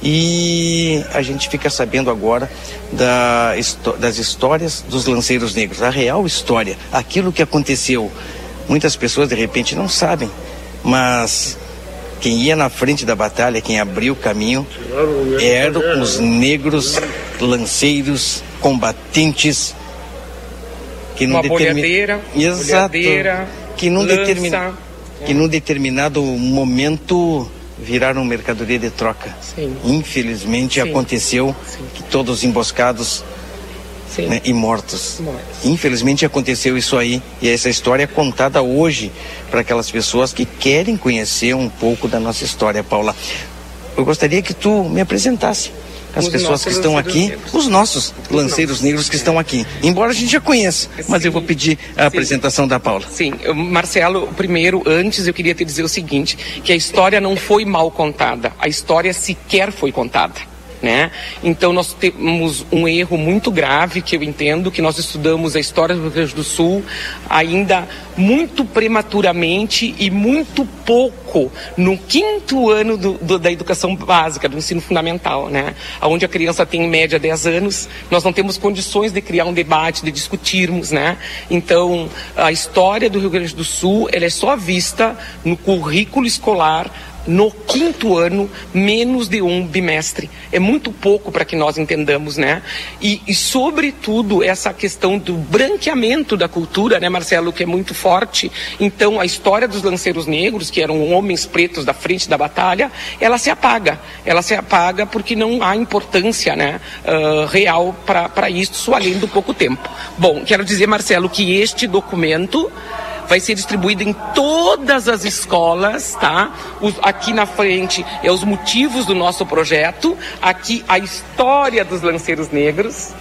e a gente fica sabendo agora da, das histórias dos lanceiros negros, a real história, aquilo que aconteceu. Muitas pessoas de repente não sabem, mas quem ia na frente da batalha, quem abriu o caminho, eram os negros lanceiros, combatentes, que num, determin... Exato. que num, determin... que num determinado momento viraram mercadoria de troca. Sim. Infelizmente Sim. aconteceu Sim. que todos os emboscados né, e mortos. mortos. Infelizmente aconteceu isso aí e essa história é contada hoje para aquelas pessoas que querem conhecer um pouco da nossa história, Paula. Eu gostaria que tu me apresentasse as os pessoas que estão aqui, negros. os nossos lanceiros negros que estão aqui. Embora a gente já conheça, mas eu vou pedir a Sim. apresentação da Paula. Sim, Marcelo, primeiro, antes eu queria te dizer o seguinte, que a história não foi mal contada, a história sequer foi contada né? Então nós temos um erro muito grave que eu entendo que nós estudamos a história do Rio Grande do Sul ainda muito prematuramente e muito pouco no quinto ano do, do, da educação básica, do ensino fundamental, né? Onde a criança tem em média 10 anos, nós não temos condições de criar um debate, de discutirmos, né? Então, a história do Rio Grande do Sul, ela é só vista no currículo escolar no quinto ano, menos de um bimestre. É muito pouco para que nós entendamos, né? E, e, sobretudo, essa questão do branqueamento da cultura, né, Marcelo, que é muito forte. Então, a história dos lanceiros negros, que eram homens pretos da frente da batalha, ela se apaga. Ela se apaga porque não há importância né, uh, real para isso, além do pouco tempo. Bom, quero dizer, Marcelo, que este documento vai ser distribuído em todas as escolas, tá? Os, aqui na frente é os motivos do nosso projeto, aqui a história dos lanceiros negros,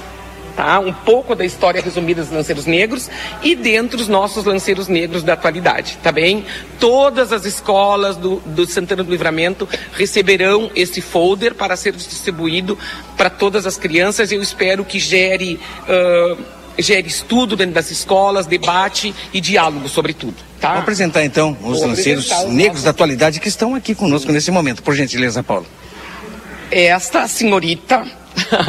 Tá? Um pouco da história resumida dos lanceiros negros e dentro os nossos lanceiros negros da atualidade, tá bem? Todas as escolas do, do Santana do Livramento receberão esse folder para ser distribuído para todas as crianças. Eu espero que gere uh, gere estudo dentro das escolas, debate e diálogo sobre tudo. Tá? Vou apresentar então os Vou lanceiros negros da atualidade que estão aqui conosco nesse momento, por gentileza, Paulo. Esta senhorita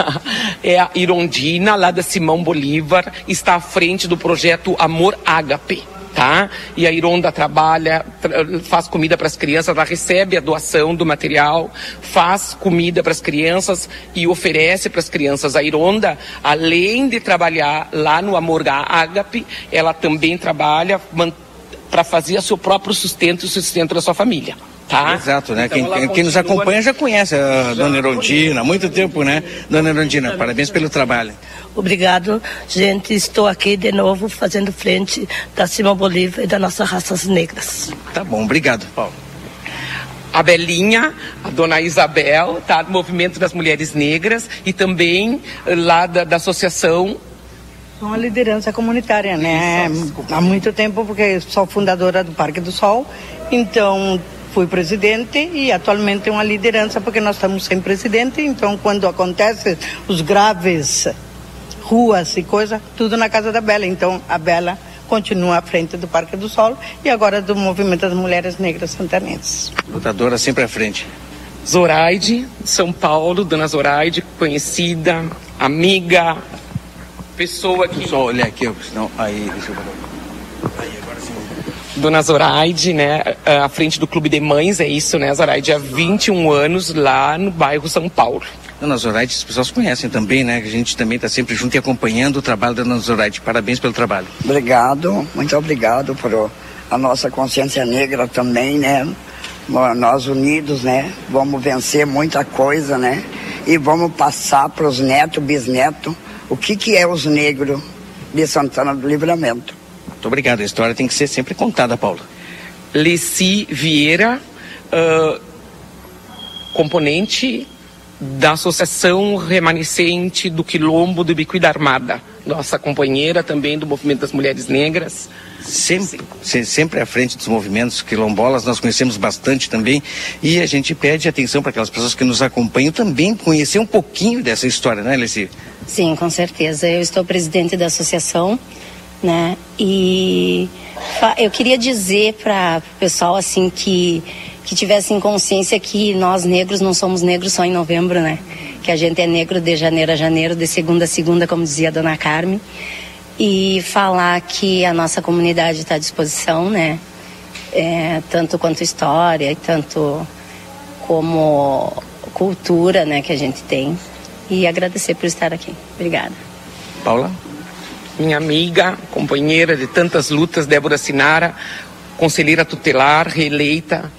é a Irondina, lá da Simão Bolívar, está à frente do projeto Amor Ágape tá? E a Ironda trabalha, tra faz comida para as crianças, ela recebe a doação do material, faz comida para as crianças e oferece para as crianças. A Ironda, além de trabalhar lá no Amor Ágape, ela também trabalha para fazer o seu próprio sustento e o sustento da sua família. Tá? Exato, né? Então, quem, quem nos acompanha já conhece a dona Erondina, há muito tempo, né? Dona Erondina, parabéns pelo trabalho. Obrigado, gente. Estou aqui de novo fazendo frente da Simão Bolívar e das nossas raças negras. Tá bom, obrigado, Paulo. a Belinha, a dona Isabel, tá? Do Movimento das Mulheres Negras e também eh, lá da, da Associação uma liderança comunitária, né? Há muito tempo, porque sou fundadora do Parque do Sol, então fui presidente e atualmente uma liderança, porque nós estamos sem presidente, então quando acontece os graves ruas e coisa, tudo na casa da Bela. Então a Bela continua à frente do Parque do Sol e agora do Movimento das Mulheres Negras Santanenses. Lutadora sempre à frente. Zoraide, São Paulo, dona Zoraide, conhecida, amiga, pessoa que. Só olhar aqui, senão. Aí, deixa eu Dona Zoraide, né, à frente do Clube de Mães, é isso, né, Zoraide, há 21 anos lá no bairro São Paulo. Dona Zoraide, as pessoas conhecem também, né? A gente também está sempre junto e acompanhando o trabalho da Dona Zoraide. Parabéns pelo trabalho. Obrigado, muito obrigado por a nossa consciência negra também, né? Nós unidos, né? Vamos vencer muita coisa, né? E vamos passar para os netos, bisnetos, o que que é os negros de Santana do Livramento. Muito obrigado. A história tem que ser sempre contada, Paulo. Leci Vieira, ah, componente da Associação Remanescente do Quilombo do Bicuí da Armada. Nossa companheira também do Movimento das Mulheres Negras. Sempre, se- sempre à frente dos movimentos quilombolas, nós conhecemos bastante também e a gente pede atenção para aquelas pessoas que nos acompanham também conhecer um pouquinho dessa história, né, Leci? Sim, com certeza. Eu estou presidente da associação, né? E eu queria dizer para o pessoal assim que que tivessem consciência que nós negros não somos negros só em novembro, né? Que a gente é negro de janeiro a janeiro, de segunda a segunda, como dizia a dona Carmen. E falar que a nossa comunidade está à disposição, né? É, tanto quanto história e tanto como cultura, né, que a gente tem. E agradecer por estar aqui. Obrigada. Paula? Minha amiga, companheira de tantas lutas, Débora Sinara, conselheira tutelar, reeleita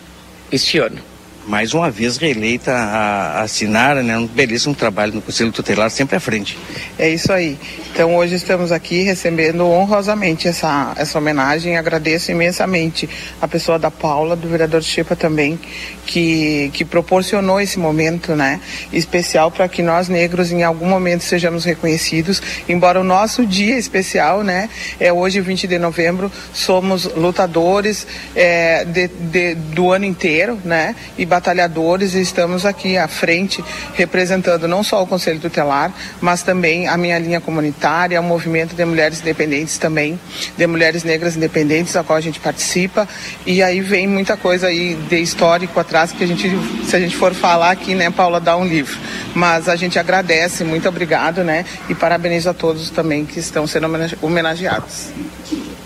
este ano. Mais uma vez reeleita a, a Sinara, né? Um belíssimo trabalho no Conselho Tutelar, sempre à frente. É isso aí. Então hoje estamos aqui recebendo honrosamente essa, essa homenagem. Agradeço imensamente a pessoa da Paula, do vereador Chipa também, que, que proporcionou esse momento, né? Especial para que nós negros em algum momento sejamos reconhecidos. Embora o nosso dia especial, né? É hoje, 20 de novembro, somos lutadores é, de, de- do ano inteiro, né? E batalhadores e estamos aqui à frente representando não só o Conselho Tutelar, mas também a minha linha comunitária, o movimento de mulheres independentes também, de mulheres negras independentes, a qual a gente participa. E aí vem muita coisa aí de histórico atrás que a gente, se a gente for falar aqui, né, Paula, dá um livro. Mas a gente agradece, muito obrigado, né? E parabenizo a todos também que estão sendo homenage- homenageados.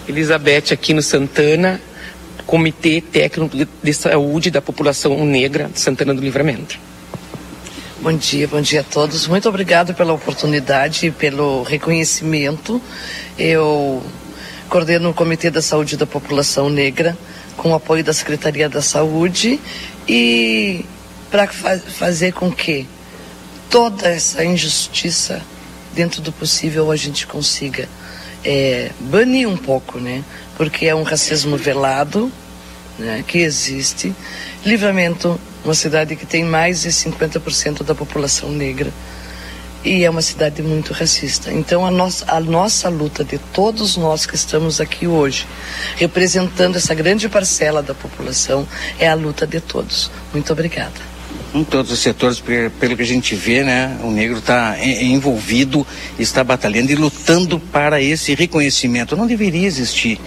Elizabeth aqui no Santana, Comitê Técnico de- de Saúde da População Negra de Santana do Livramento. Bom dia, bom dia a todos. Muito obrigado pela oportunidade e pelo reconhecimento. Eu coordeno o Comitê da Saúde da População Negra, com o apoio da Secretaria da Saúde, e para fazer com que toda essa injustiça, dentro do possível, a gente consiga é, banir um pouco, né? Porque é um racismo velado, né, que existe. Livramento, uma cidade que tem mais de 50% da população negra e é uma cidade muito racista. Então a nossa, a nossa luta de todos nós que estamos aqui hoje, representando essa grande parcela da população, é a luta de todos. Muito obrigada. Em todos os setores, pe- pelo que a gente vê, né? O negro está envolvido, está batalhando e lutando para esse reconhecimento. Não deveria existir.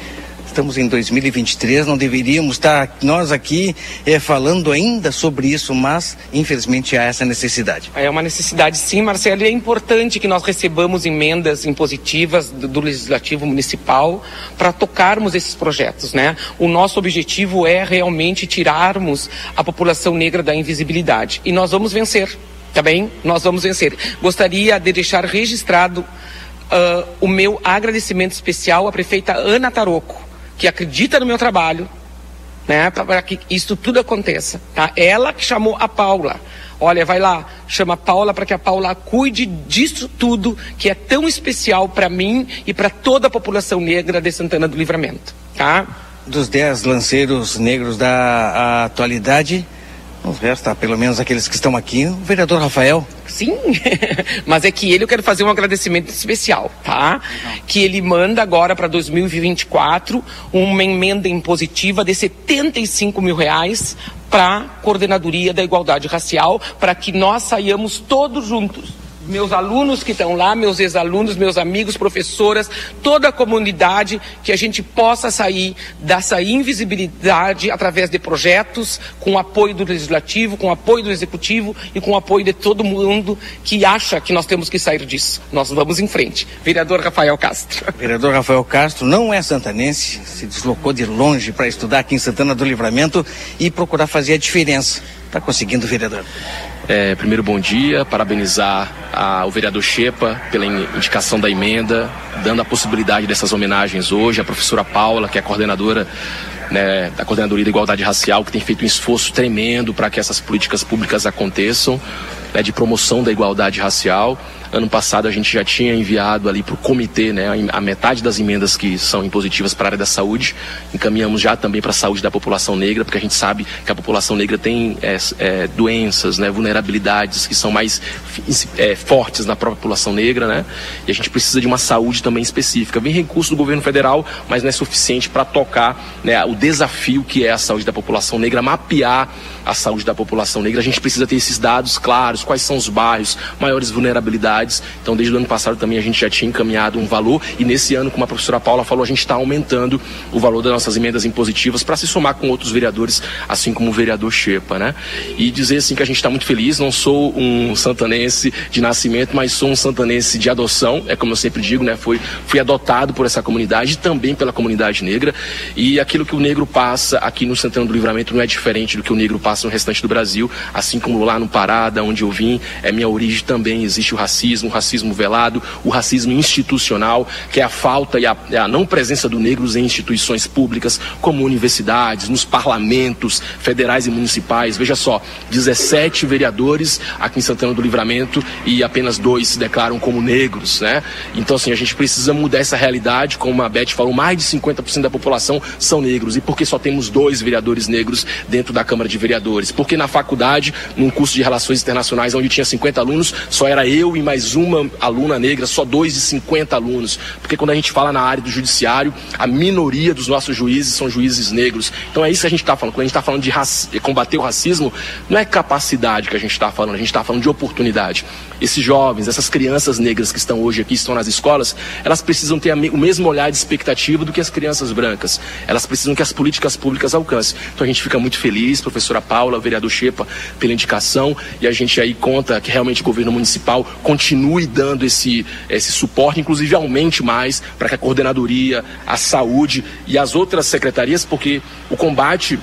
Estamos em 2023, não deveríamos estar nós aqui eh, falando ainda sobre isso, mas infelizmente há essa necessidade. É uma necessidade, sim, Marcelo, e é importante que nós recebamos emendas impositivas do, do Legislativo Municipal para tocarmos esses projetos, né? O nosso objetivo é realmente tirarmos a população negra da invisibilidade e nós vamos vencer, tá bem? Nós vamos vencer. Gostaria de deixar registrado ah, o meu agradecimento especial à prefeita Ana Taroco, que acredita no meu trabalho, né, para que isso tudo aconteça. Tá? Ela que chamou a Paula. Olha, vai lá, chama a Paula para que a Paula cuide disso tudo que é tão especial para mim e para toda a população negra de Santana do Livramento. Tá? Dos dez lanceiros negros da atualidade, nos resta, pelo menos aqueles que estão aqui, o vereador Rafael. Sim, mas é que ele eu quero fazer um agradecimento especial, tá? Que ele manda agora para 2024 uma emenda impositiva de 75 mil reais para a coordenadoria da igualdade racial, para que nós saiamos todos juntos meus alunos que estão lá, meus ex-alunos, meus amigos, professoras, toda a comunidade, que a gente possa sair dessa invisibilidade através de projetos, com apoio do legislativo, com apoio do executivo e com apoio de todo mundo que acha que nós temos que sair disso. Nós vamos em frente. Vereador Rafael Castro. Vereador Rafael Castro não é santanense, se deslocou de longe para estudar aqui em Santana do Livramento e procurar fazer a diferença. Está conseguindo, vereador? É, primeiro, bom dia, parabenizar a, o vereador Chepa pela indicação da emenda, dando a possibilidade dessas homenagens hoje, a professora Paula, que é coordenadora né, da Coordenadoria da Igualdade Racial, que tem feito um esforço tremendo para que essas políticas públicas aconteçam, né, de promoção da igualdade racial. Ano passado a gente já tinha enviado ali para o comitê né, a metade das emendas que são impositivas para a área da saúde. Encaminhamos já também para a saúde da população negra, porque a gente sabe que a população negra tem é, é, doenças, né, vulnerabilidades que são mais é, fortes na própria população negra, né? E a gente precisa de uma saúde também específica. Vem recurso do governo federal, mas não é suficiente para tocar né, o desafio que é a saúde da população negra, mapear a saúde da população negra. A gente precisa ter esses dados claros, quais são os bairros, maiores vulnerabilidades então, desde o ano passado também a gente já tinha encaminhado um valor e nesse ano, como a professora Paula falou, a gente está aumentando o valor das nossas emendas impositivas para se somar com outros vereadores, assim como o vereador Chepa, né? E dizer assim que a gente está muito feliz. Não sou um santanense de nascimento, mas sou um santanense de adoção. É como eu sempre digo, né? Fui, fui adotado por essa comunidade e também pela comunidade negra. E aquilo que o negro passa aqui no Santana do Livramento não é diferente do que o negro passa no restante do Brasil, assim como lá no Pará, da onde eu vim, é minha origem também existe o racismo racismo, o racismo velado, o racismo institucional, que é a falta e a, a não presença do negros em instituições públicas, como universidades, nos parlamentos federais e municipais. Veja só, 17 vereadores aqui em Santana do Livramento e apenas dois se declaram como negros, né? Então, assim, a gente precisa mudar essa realidade, como a Beth falou, mais de 50% da população são negros. E por que só temos dois vereadores negros dentro da Câmara de Vereadores? Porque na faculdade, num curso de Relações Internacionais, onde tinha 50 alunos, só era eu e mais mais uma aluna negra, só dois de 50 alunos. Porque quando a gente fala na área do judiciário, a minoria dos nossos juízes são juízes negros. Então é isso que a gente está falando. Quando a gente está falando de combater o racismo, não é capacidade que a gente está falando, a gente está falando de oportunidade. Esses jovens, essas crianças negras que estão hoje aqui, estão nas escolas, elas precisam ter o mesmo olhar de expectativa do que as crianças brancas. Elas precisam que as políticas públicas alcancem. Então a gente fica muito feliz, professora Paula, vereador Chepa, pela indicação, e a gente aí conta que realmente o governo municipal continue dando esse, esse suporte, inclusive aumente mais para que a coordenadoria, a saúde e as outras secretarias, porque o combate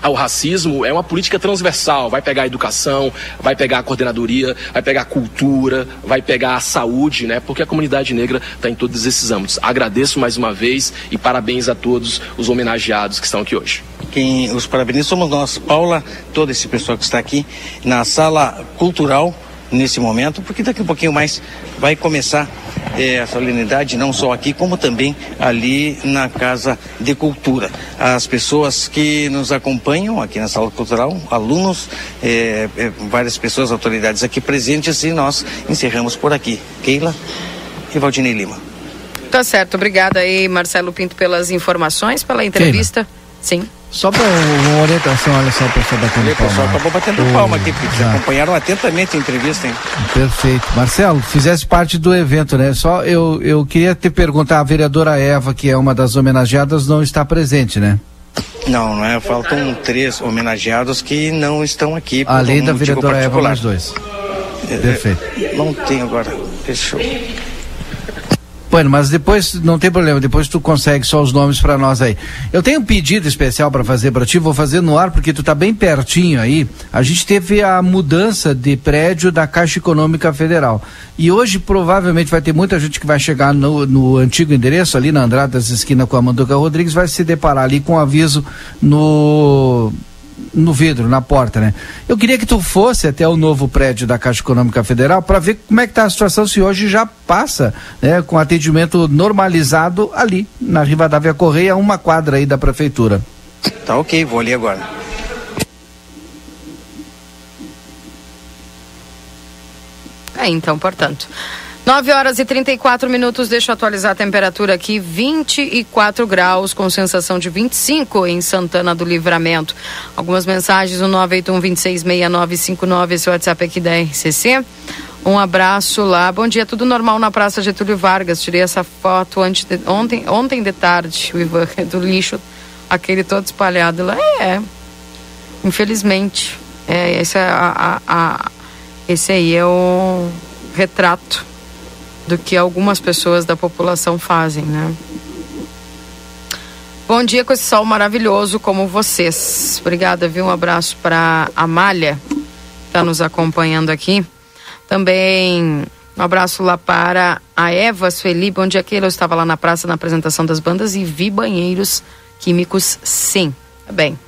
ao racismo é uma política transversal. Vai pegar a educação, vai pegar a coordenadoria, vai pegar a cultura, vai pegar a saúde, né? Porque a comunidade negra está em todos esses âmbitos. Agradeço mais uma vez e parabéns a todos os homenageados que estão aqui hoje. Quem os parabeniza somos nós, Paula, todo esse pessoal que está aqui na sala cultural nesse momento, porque daqui a pouquinho mais vai começar é, a solenidade, não só aqui, como também ali na Casa de Cultura. As pessoas que nos acompanham aqui na Sala Cultural, alunos, é, é, várias pessoas, autoridades aqui presentes, e nós encerramos por aqui. Keila e Valdinei Lima. Tá certo, obrigada aí, Marcelo Pinto, pelas informações, pela entrevista. Keila. Sim. Só para uma orientação, olha só, o pessoal batendo palma. O pessoal acabou batendo o... palma aqui, porque acompanharam atentamente a entrevista, hein? Perfeito. Marcelo, fizesse parte do evento, né? Só eu, eu queria te perguntar, a vereadora Eva, que é uma das homenageadas, não está presente, né? Não, não é. Faltam três homenageados que não estão aqui. Além da vereadora Eva, mais dois. É, Perfeito. Não tem agora. Eu. Bueno, mas depois não tem problema, depois tu consegue só os nomes para nós aí. Eu tenho um pedido especial para fazer para ti, vou fazer no ar porque tu tá bem pertinho aí. A gente teve a mudança de prédio da Caixa Econômica Federal. E hoje provavelmente vai ter muita gente que vai chegar no, no antigo endereço ali na Andradas esquina com a Manduca Rodrigues, vai se deparar ali com um aviso no no vidro, na porta, né? Eu queria que tu fosse até o novo prédio da Caixa Econômica Federal para ver como é que está a situação, se hoje já passa, né, com atendimento normalizado ali, na Rivadavia Correia, uma quadra aí da prefeitura. Tá ok, vou ali agora. É, então, portanto. 9 horas e 34 minutos, deixa eu atualizar a temperatura aqui, 24 graus, com sensação de 25 em Santana do Livramento. Algumas mensagens no 981-266959, esse WhatsApp aqui da RCC. Um abraço lá. Bom dia, tudo normal na Praça Getúlio Vargas. Tirei essa foto antes de, ontem, ontem de tarde, o Ivan, do lixo, aquele todo espalhado lá. É, infelizmente. É, esse, é a, a, a, esse aí é o retrato do que algumas pessoas da população fazem, né? Bom dia com esse sol maravilhoso como vocês. Obrigada, viu? Um abraço para Amália, está nos acompanhando aqui. Também um abraço lá para a Eva Sueli. Bom dia, Keila. Eu estava lá na praça na apresentação das bandas e vi banheiros químicos, sim. Tá bem.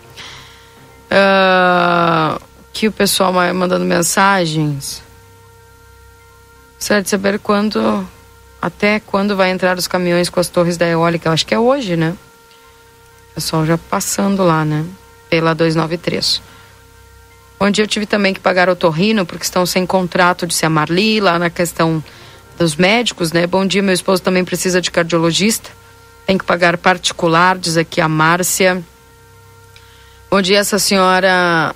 Uh, que o pessoal vai mandando mensagens. Gostaria de saber quando, até quando vai entrar os caminhões com as torres da eólica. Eu acho que é hoje, né? O pessoal já passando lá, né? Pela 293. Onde eu tive também que pagar o torrino, porque estão sem contrato, disse a Marli, lá na questão dos médicos, né? Bom dia, meu esposo também precisa de cardiologista. Tem que pagar particular, diz aqui a Márcia. Bom dia, essa senhora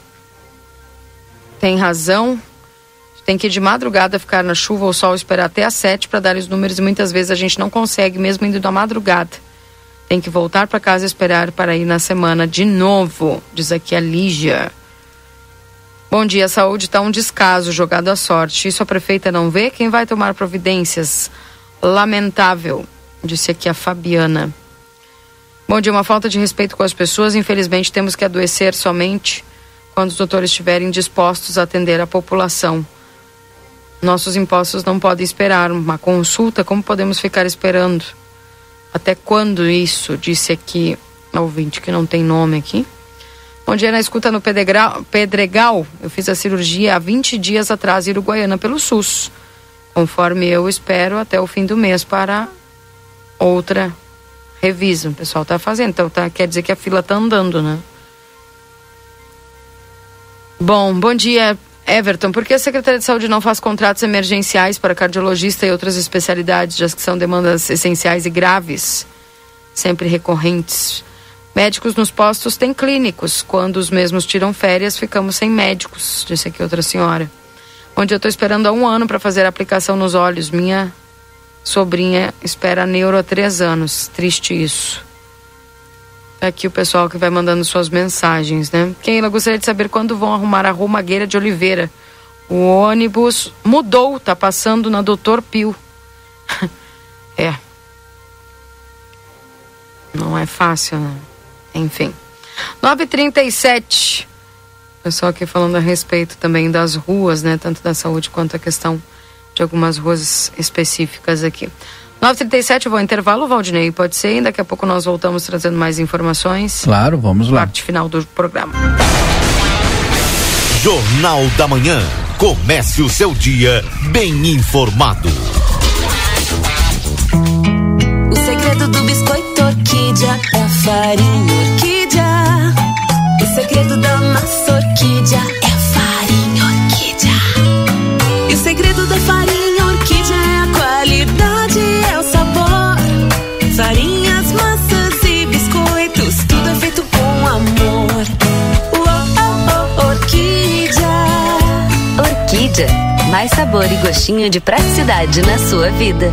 tem razão tem que de madrugada ficar na chuva ou sol esperar até às sete para dar os números e muitas vezes a gente não consegue, mesmo indo da madrugada. Tem que voltar para casa e esperar para ir na semana de novo, diz aqui a Lígia. Bom dia, a saúde está um descaso, jogado à sorte. Isso a prefeita não vê? Quem vai tomar providências? Lamentável, disse aqui a Fabiana. Bom dia, uma falta de respeito com as pessoas. Infelizmente, temos que adoecer somente quando os doutores estiverem dispostos a atender a população. Nossos impostos não podem esperar uma consulta, como podemos ficar esperando? Até quando isso? Disse aqui a ouvinte que não tem nome aqui. Bom dia, na escuta no Pedregal, Pedregal. Eu fiz a cirurgia há 20 dias atrás em Uruguaiana pelo SUS. Conforme eu espero até o fim do mês para outra revisa. O pessoal está fazendo, então tá, quer dizer que a fila está andando, né? Bom, bom dia. Everton, por que a Secretaria de Saúde não faz contratos emergenciais para cardiologista e outras especialidades, já que são demandas essenciais e graves, sempre recorrentes? Médicos nos postos têm clínicos. Quando os mesmos tiram férias, ficamos sem médicos, disse aqui outra senhora. Onde eu estou esperando há um ano para fazer a aplicação nos olhos. Minha sobrinha espera neuro há três anos. Triste isso. Aqui o pessoal que vai mandando suas mensagens, né? Keila, gostaria de saber quando vão arrumar a Romagueira de Oliveira. O ônibus mudou, tá passando na Doutor Pio. é. Não é fácil, né? Enfim. 9h37. Pessoal aqui falando a respeito também das ruas, né? Tanto da saúde quanto a questão de algumas ruas específicas aqui. 9h37, eu vou ao intervalo, Valdinei, pode ser? Daqui a pouco nós voltamos trazendo mais informações. Claro, vamos lá. Parte final do programa. Jornal da Manhã. Comece o seu dia bem informado. O segredo do biscoito orquídea é a farinha orquídea. O segredo da massa orquídea Mais sabor e gostinho de praticidade na sua vida.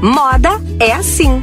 Moda é assim.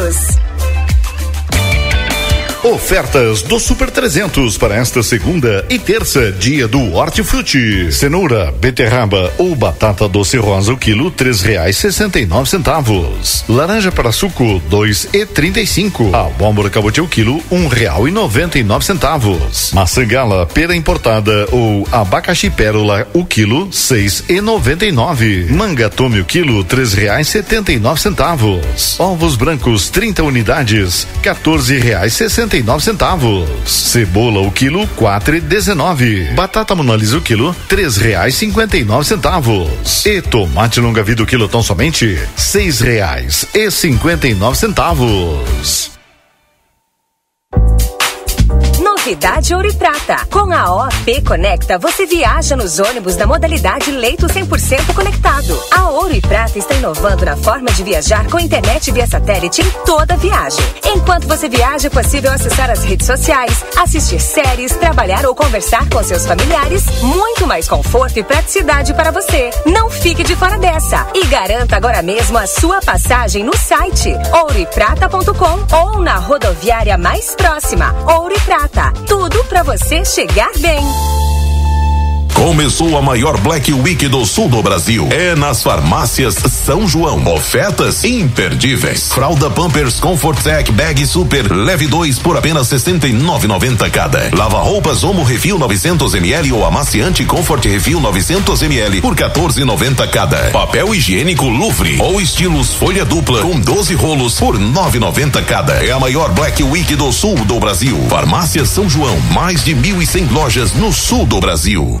News. Ofertas do Super 300 para esta segunda e terça, dia do Hortifruti. Cenoura, beterraba ou batata doce rosa o quilo, três reais sessenta e nove centavos. Laranja para suco, dois e trinta e cinco. Abóbora cabotiá o quilo, um real e noventa e nove centavos. Maçã gala, pera importada ou abacaxi pérola o quilo, seis e noventa e nove. Manga tome o quilo, três reais setenta e nove centavos. Ovos brancos, 30 unidades, quatorze reais sessenta e nove centavos. Cebola o quilo, quatro e dezenove. Batata monalisa o quilo, três reais cinquenta e nove centavos. E tomate longa vida o quilo tão somente seis reais e cinquenta e nove centavos. Novidade Ouro e Prata. Com a OP Conecta, você viaja nos ônibus da modalidade leito 100% conectado. A Ouro e Prata está inovando na forma de viajar com internet via satélite em toda viagem. Enquanto você viaja, é possível acessar as redes sociais, assistir séries, trabalhar ou conversar com seus familiares. Muito mais conforto e praticidade para você. Não fique de fora dessa e garanta agora mesmo a sua passagem no site ouroeprata.com ou na rodoviária mais próxima. Ouro e Prata. Tudo para você chegar bem. Começou a maior Black Week do sul do Brasil. É nas farmácias São João. Ofertas imperdíveis. Fralda Pampers Comfort Tech Bag Super leve 2 por apenas 69,90 cada. Lava roupas Omo Refil 900 ml ou amaciante Comfort Refil 900 ml por 14,90 cada. Papel higiênico Louvre ou estilos folha dupla com 12 rolos por 9,90 cada. É a maior Black Week do sul do Brasil. Farmácia São João. Mais de 1.100 lojas no sul do Brasil.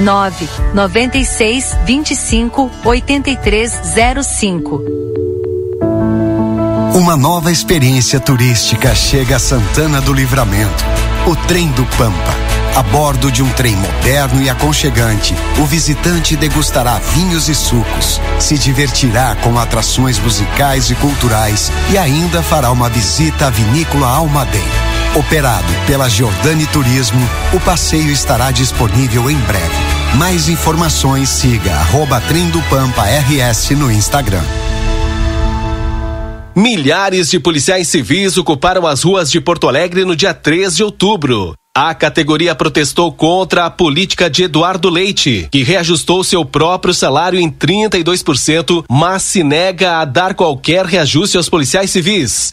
9 96 25 8305. Uma nova experiência turística chega a Santana do Livramento. O Trem do Pampa. A bordo de um trem moderno e aconchegante, o visitante degustará vinhos e sucos, se divertirá com atrações musicais e culturais e ainda fará uma visita à vinícola Almaden. Operado pela Giordani Turismo, o passeio estará disponível em breve. Mais informações siga arroba Pampa RS no Instagram. Milhares de policiais civis ocuparam as ruas de Porto Alegre no dia 3 de outubro. A categoria protestou contra a política de Eduardo Leite, que reajustou seu próprio salário em 32%, mas se nega a dar qualquer reajuste aos policiais civis.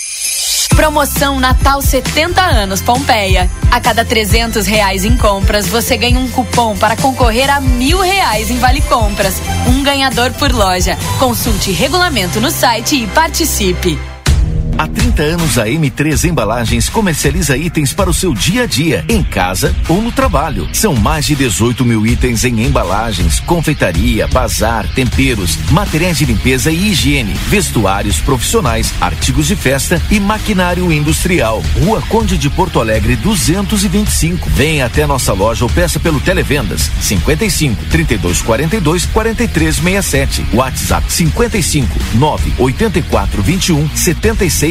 Promoção Natal 70 anos Pompeia. A cada 300 reais em compras, você ganha um cupom para concorrer a mil reais em Vale Compras. Um ganhador por loja. Consulte regulamento no site e participe. Há 30 anos a M3 Embalagens comercializa itens para o seu dia a dia, em casa ou no trabalho. São mais de 18 mil itens em embalagens, confeitaria, bazar, temperos, materiais de limpeza e higiene, vestuários profissionais, artigos de festa e maquinário industrial. Rua Conde de Porto Alegre 225. Venha até nossa loja ou peça pelo Televendas 55 32 42 43 67. WhatsApp 55 9 84 21 76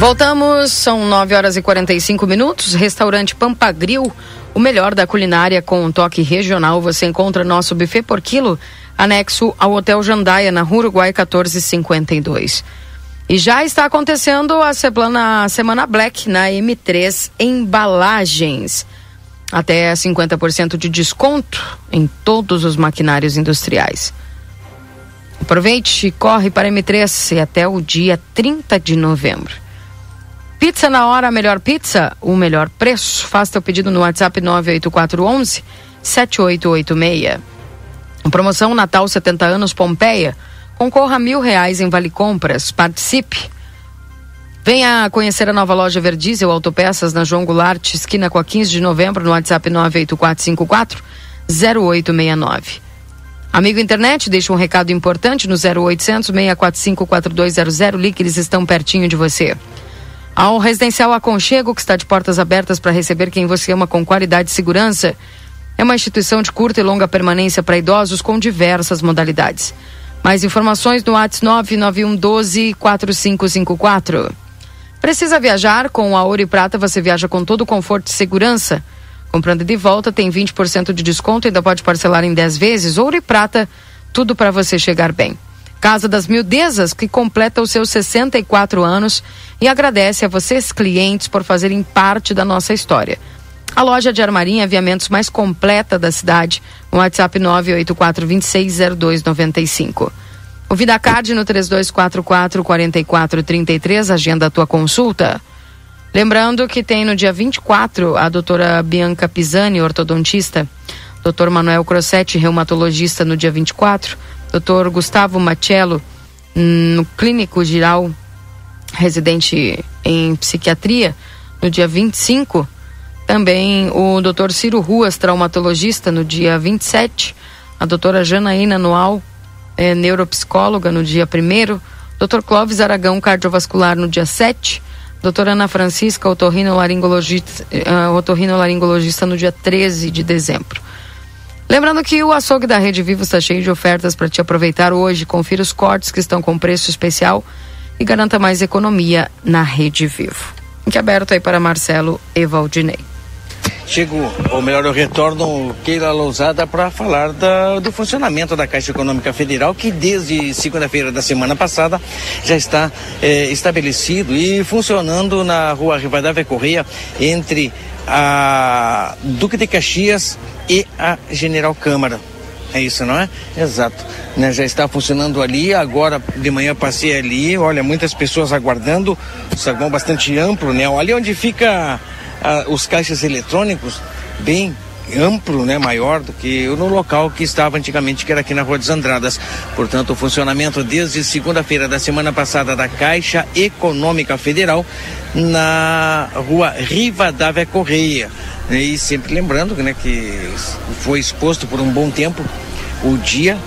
Voltamos, são 9 horas e 45 minutos. Restaurante Pampagril, o melhor da culinária com um toque regional. Você encontra nosso buffet por quilo, anexo ao Hotel Jandaia, na Rua Uruguai 1452. E já está acontecendo a semana, a semana Black na M3 Embalagens. Até 50% de desconto em todos os maquinários industriais. Aproveite e corre para M3 até o dia 30 de novembro. Pizza na hora, a melhor pizza, o melhor preço. Faça teu pedido no WhatsApp 98411 7886. Promoção Natal 70 anos Pompeia. Concorra a mil reais em Vale Compras. Participe. Venha conhecer a nova loja Verdiesel Autopeças na João Goulart, esquina com a 15 de novembro, no WhatsApp 98454 0869. Amigo internet, deixa um recado importante no 0800 645 4200. Ligue, eles estão pertinho de você. Ao Residencial Aconchego, que está de portas abertas para receber quem você ama com qualidade e segurança, é uma instituição de curta e longa permanência para idosos com diversas modalidades. Mais informações no WhatsApp 99112 4554. Precisa viajar? Com a Ouro e Prata você viaja com todo o conforto e segurança. Comprando de volta tem 20% de desconto, ainda pode parcelar em 10 vezes. Ouro e Prata, tudo para você chegar bem. Casa das Mildezas, que completa os seus 64 anos e agradece a vocês, clientes, por fazerem parte da nossa história. A loja de armaria e aviamentos mais completa da cidade, no WhatsApp 984-260295. O Vidacard no 3244-4433, agenda a tua consulta. Lembrando que tem no dia 24 a doutora Bianca Pisani, ortodontista, doutor Manuel Crossetti, reumatologista, no dia 24 Dr. Gustavo Machello, no clínico geral, residente em psiquiatria, no dia 25. Também o Dr. Ciro Ruas, traumatologista, no dia 27. A doutora Janaína Noal, é, neuropsicóloga, no dia 1. Dr. Clóvis Aragão, cardiovascular, no dia 7. Doutora Ana Francisca, otorrinolaringologista, uh, otorrinolaringologista, no dia 13 de dezembro. Lembrando que o açougue da Rede Vivo está cheio de ofertas para te aproveitar hoje. Confira os cortes que estão com preço especial e garanta mais economia na Rede Vivo. Link aberto aí para Marcelo Evaldinei. chego, ou melhor, eu retorno Keila Lousada para falar da, do funcionamento da Caixa Econômica Federal, que desde segunda-feira da semana passada já está eh, estabelecido e funcionando na rua Rivadavia Correia, entre a Duque de Caxias e a General Câmara. É isso, não é? Exato. Né, já está funcionando ali. Agora de manhã passei ali. Olha, muitas pessoas aguardando. Saguão bastante amplo, né? Ali onde fica ah, os caixas eletrônicos, bem amplo, né, maior do que no local que estava antigamente, que era aqui na Rua dos Andradas. Portanto, o funcionamento desde segunda-feira da semana passada da Caixa Econômica Federal na Rua Rivadavia Correia. E sempre lembrando né, que foi exposto por um bom tempo o dia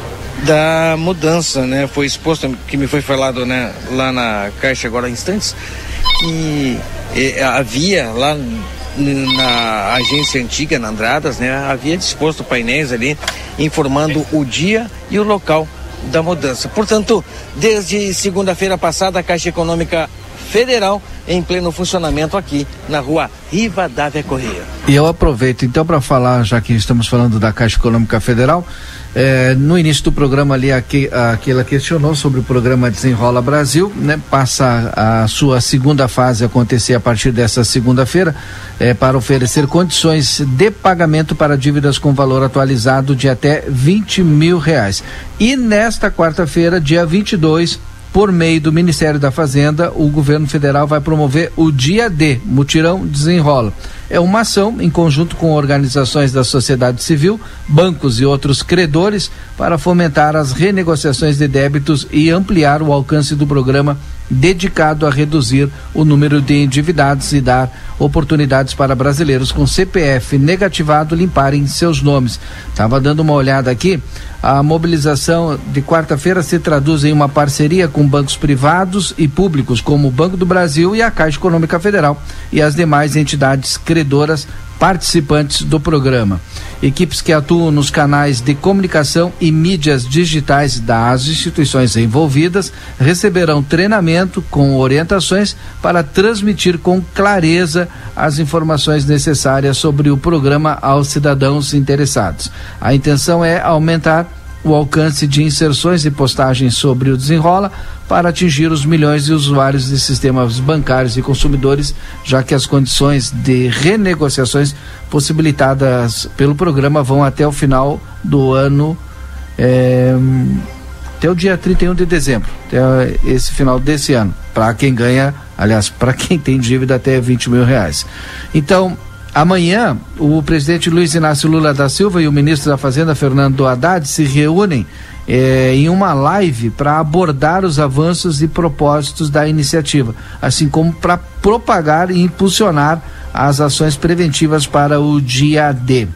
da mudança, né? Foi exposto, que me foi falado né, lá na Caixa agora instantes, que eh, havia lá na agência antiga, na Andradas, né, havia disposto painéis ali informando o dia e o local da mudança. Portanto, desde segunda-feira passada, a Caixa Econômica Federal em pleno funcionamento aqui na rua Rivadavia Correia. E eu aproveito então para falar, já que estamos falando da Caixa Econômica Federal, é, no início do programa ali, aqui, aqui ela questionou sobre o programa Desenrola Brasil, né? Passa a sua segunda fase acontecer a partir dessa segunda-feira, é, para oferecer condições de pagamento para dívidas com valor atualizado de até 20 mil reais. E nesta quarta-feira, dia 22, por meio do Ministério da Fazenda, o governo federal vai promover o Dia D, Mutirão Desenrola. É uma ação em conjunto com organizações da sociedade civil, bancos e outros credores para fomentar as renegociações de débitos e ampliar o alcance do programa dedicado a reduzir o número de endividados e dar oportunidades para brasileiros com CPF negativado limparem seus nomes. Estava dando uma olhada aqui. A mobilização de quarta-feira se traduz em uma parceria com bancos privados e públicos, como o Banco do Brasil e a Caixa Econômica Federal, e as demais entidades credoras participantes do programa. Equipes que atuam nos canais de comunicação e mídias digitais das instituições envolvidas receberão treinamento com orientações para transmitir com clareza as informações necessárias sobre o programa aos cidadãos interessados. A intenção é aumentar o alcance de inserções e postagens sobre o desenrola para atingir os milhões de usuários de sistemas bancários e consumidores, já que as condições de renegociações possibilitadas pelo programa vão até o final do ano, é, até o dia 31 de dezembro, até esse final desse ano, para quem ganha, aliás, para quem tem dívida até 20 mil reais. Então, Amanhã, o presidente Luiz Inácio Lula da Silva e o ministro da Fazenda, Fernando Haddad, se reúnem eh, em uma live para abordar os avanços e propósitos da iniciativa, assim como para propagar e impulsionar as ações preventivas para o dia D.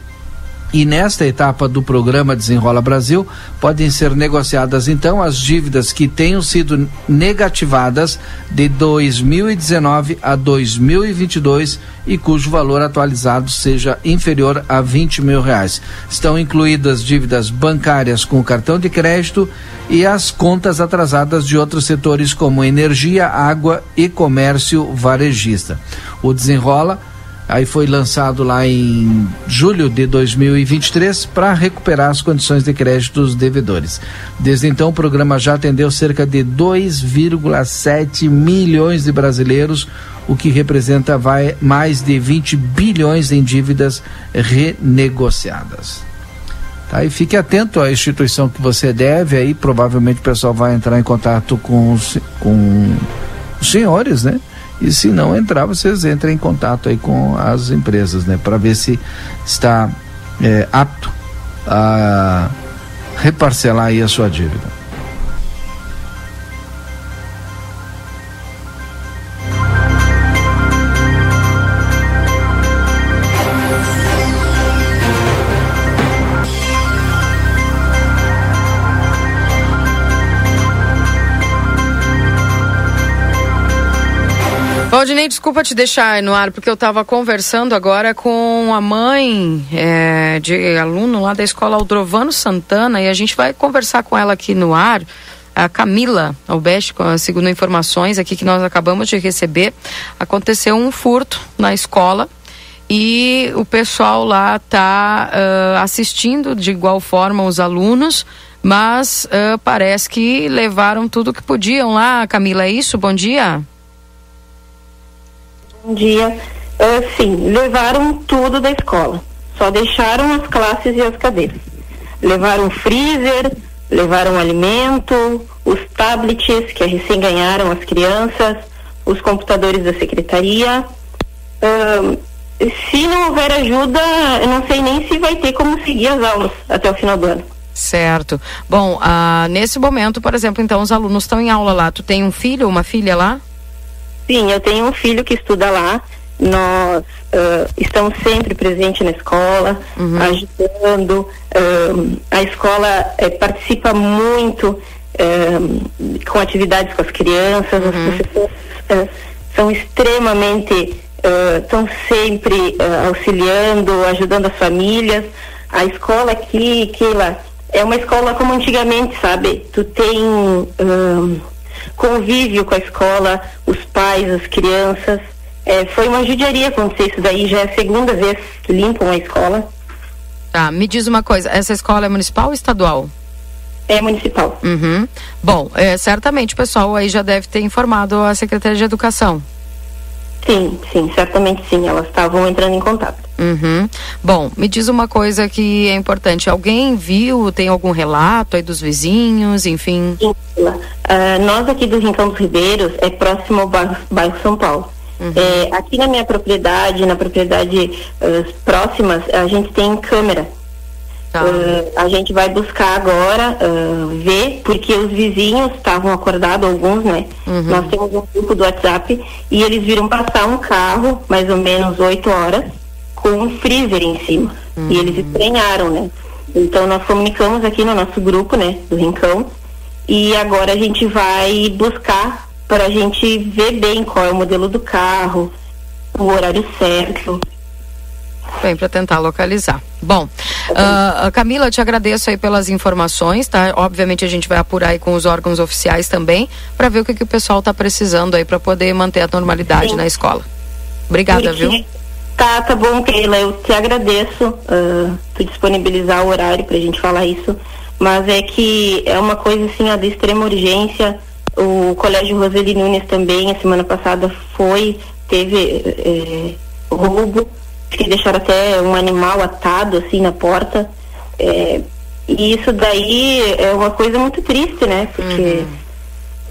E nesta etapa do programa Desenrola Brasil, podem ser negociadas então as dívidas que tenham sido negativadas de 2019 a 2022 e cujo valor atualizado seja inferior a 20 mil reais. Estão incluídas dívidas bancárias com cartão de crédito e as contas atrasadas de outros setores como energia, água e comércio varejista. O Desenrola Aí foi lançado lá em julho de 2023 para recuperar as condições de crédito dos devedores. Desde então, o programa já atendeu cerca de 2,7 milhões de brasileiros, o que representa vai, mais de 20 bilhões em dívidas renegociadas. Tá, e fique atento à instituição que você deve, aí provavelmente o pessoal vai entrar em contato com os, com os senhores, né? E se não entrar, vocês entrem em contato aí com as empresas, né? Para ver se está é, apto a reparcelar aí a sua dívida. Valdinei, desculpa te deixar no ar, porque eu estava conversando agora com a mãe é, de aluno lá da escola Aldrovano Santana e a gente vai conversar com ela aqui no ar. A Camila Albeste, segundo informações aqui que nós acabamos de receber, aconteceu um furto na escola e o pessoal lá está uh, assistindo de igual forma os alunos, mas uh, parece que levaram tudo que podiam lá. Camila, é isso? Bom dia. Bom dia. Uh, sim, levaram tudo da escola. Só deixaram as classes e as cadeiras. Levaram freezer, levaram alimento, os tablets que recém ganharam as crianças, os computadores da secretaria. Se não houver ajuda, eu não sei nem se vai ter como seguir as aulas até o final do ano. Certo. Bom, ah, nesse momento, por exemplo, então os alunos estão em aula lá. Tu tem um filho, uma filha lá? Sim, eu tenho um filho que estuda lá. Nós uh, estamos sempre presentes na escola, uhum. ajudando. Uh, a escola uh, participa muito com atividades com as crianças. Uhum. As professores são extremamente estão uh, sempre uh, auxiliando, ajudando as famílias. A escola aqui, Keila, é uma escola como antigamente, sabe? Tu tem uh, convívio com a escola, os pais, as crianças. É, foi uma judiaria acontecer isso daí, já é a segunda vez que limpam a escola. Tá, me diz uma coisa, essa escola é municipal ou estadual? É municipal. Uhum. Bom, é, certamente o pessoal aí já deve ter informado a Secretaria de Educação. Sim, sim, certamente sim. Elas estavam entrando em contato. Uhum. Bom, me diz uma coisa que é importante. Alguém viu, tem algum relato aí dos vizinhos, enfim? Sim, uh, nós aqui do Rincão dos Ribeiros é próximo ao bairro, bairro São Paulo. Uhum. É, aqui na minha propriedade, na propriedade uh, próximas, a gente tem câmera Tá. Uh, a gente vai buscar agora uh, ver, porque os vizinhos estavam acordados, alguns, né? Uhum. Nós temos um grupo do WhatsApp e eles viram passar um carro, mais ou menos 8 horas, com um freezer em cima. Uhum. E eles estranharam, né? Então nós comunicamos aqui no nosso grupo, né, do Rincão, e agora a gente vai buscar para a gente ver bem qual é o modelo do carro, o horário certo. Bem, para tentar localizar. Bom, uh, Camila, te agradeço aí pelas informações, tá? Obviamente a gente vai apurar aí com os órgãos oficiais também, para ver o que, que o pessoal está precisando aí para poder manter a normalidade Sim. na escola. Obrigada, viu? Tá, tá bom, Keila, eu te agradeço uh, por disponibilizar o horário para a gente falar isso, mas é que é uma coisa assim, ó, de extrema urgência. O Colégio Roseli Nunes também, a semana passada, foi, teve eh, roubo que deixaram até um animal atado assim na porta. É, e isso daí é uma coisa muito triste, né? Porque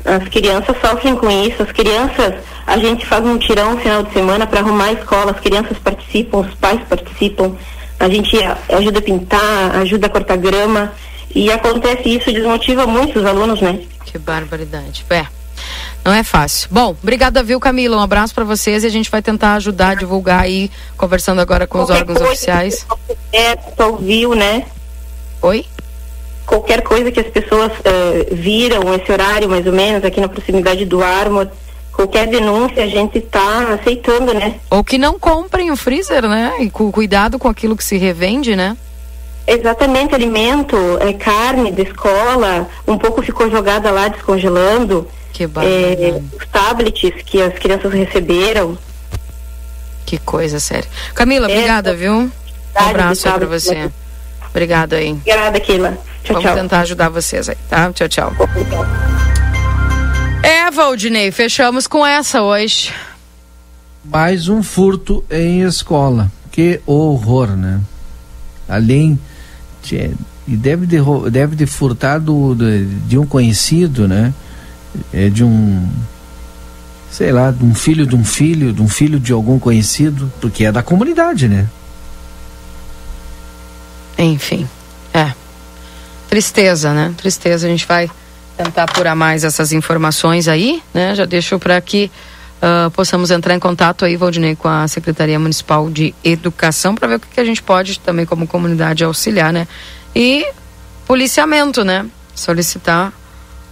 uhum. as crianças sofrem com isso. As crianças, a gente faz um tirão no final de semana para arrumar a escola, as crianças participam, os pais participam, a gente ajuda a pintar, ajuda a cortar grama. E acontece isso, desmotiva muito os alunos, né? Que barbaridade. É. Não é fácil. Bom, obrigada, viu, Camila? Um abraço para vocês e a gente vai tentar ajudar a divulgar aí, conversando agora com Qualquer os órgãos oficiais. É, ouviu, né? Oi? Qualquer coisa que as pessoas uh, viram esse horário, mais ou menos, aqui na proximidade do Armor, qualquer denúncia a gente está aceitando, né? Ou que não comprem o freezer, né? E com cuidado com aquilo que se revende, né? Exatamente, alimento, é, carne da escola, um pouco ficou jogada lá descongelando. Que é, os tablets que as crianças receberam. Que coisa séria. Camila, é, obrigada, viu? Um abraço aí pra você. Obrigada aí. Obrigada, Keila. Tchau, Vamos tchau. tentar ajudar vocês aí, tá? Tchau, tchau. É, Valdinei, fechamos com essa hoje. Mais um furto em escola. Que horror, né? Além de, e deve de, deve de furtar do, de, de um conhecido, né? é, de um sei lá, de um filho de um filho, de um filho de algum conhecido, porque é da comunidade, né? Enfim, é. Tristeza, né? Tristeza. A gente vai tentar apurar mais essas informações aí, né? Já deixo para que uh, possamos entrar em contato aí, Valdinei, com a Secretaria Municipal de Educação para ver o que, que a gente pode também como comunidade auxiliar, né? E policiamento, né? Solicitar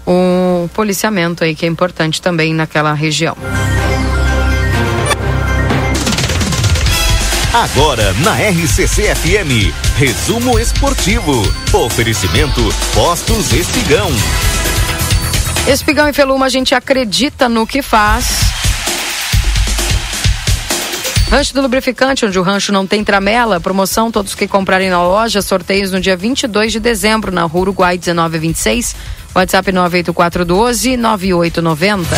um policiamento aí que é importante também naquela região. Agora na RCC FM, resumo esportivo. Oferecimento Postos Espigão. Espigão e Feluma, a gente acredita no que faz. Rancho do Lubrificante, onde o rancho não tem tramela. Promoção, todos que comprarem na loja. Sorteios no dia 22 de dezembro, na Rua Uruguai 1926. WhatsApp 98412 9890.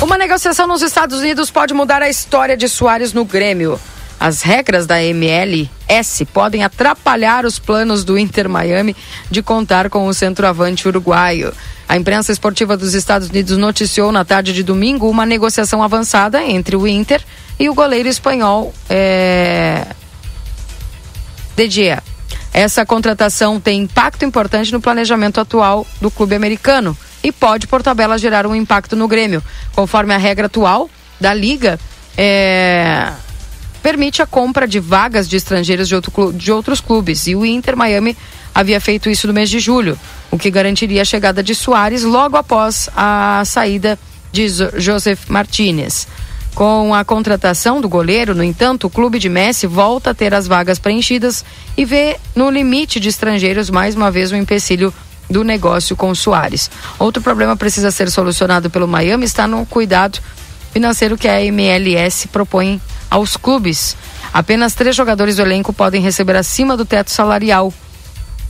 Uma negociação nos Estados Unidos pode mudar a história de Soares no Grêmio. As regras da MLS podem atrapalhar os planos do Inter Miami de contar com o centroavante uruguaio. A imprensa esportiva dos Estados Unidos noticiou na tarde de domingo uma negociação avançada entre o Inter e o goleiro espanhol é... De Gea. Essa contratação tem impacto importante no planejamento atual do clube americano e pode, por tabela, gerar um impacto no Grêmio. Conforme a regra atual da Liga, é... permite a compra de vagas de estrangeiros de, outro, de outros clubes. E o Inter Miami havia feito isso no mês de julho, o que garantiria a chegada de Soares logo após a saída de Joseph Martinez. Com a contratação do goleiro, no entanto, o clube de Messi volta a ter as vagas preenchidas e vê no limite de estrangeiros mais uma vez um empecilho do negócio com Soares. Outro problema precisa ser solucionado pelo Miami está no cuidado financeiro que a MLS propõe aos clubes. Apenas três jogadores do elenco podem receber acima do teto salarial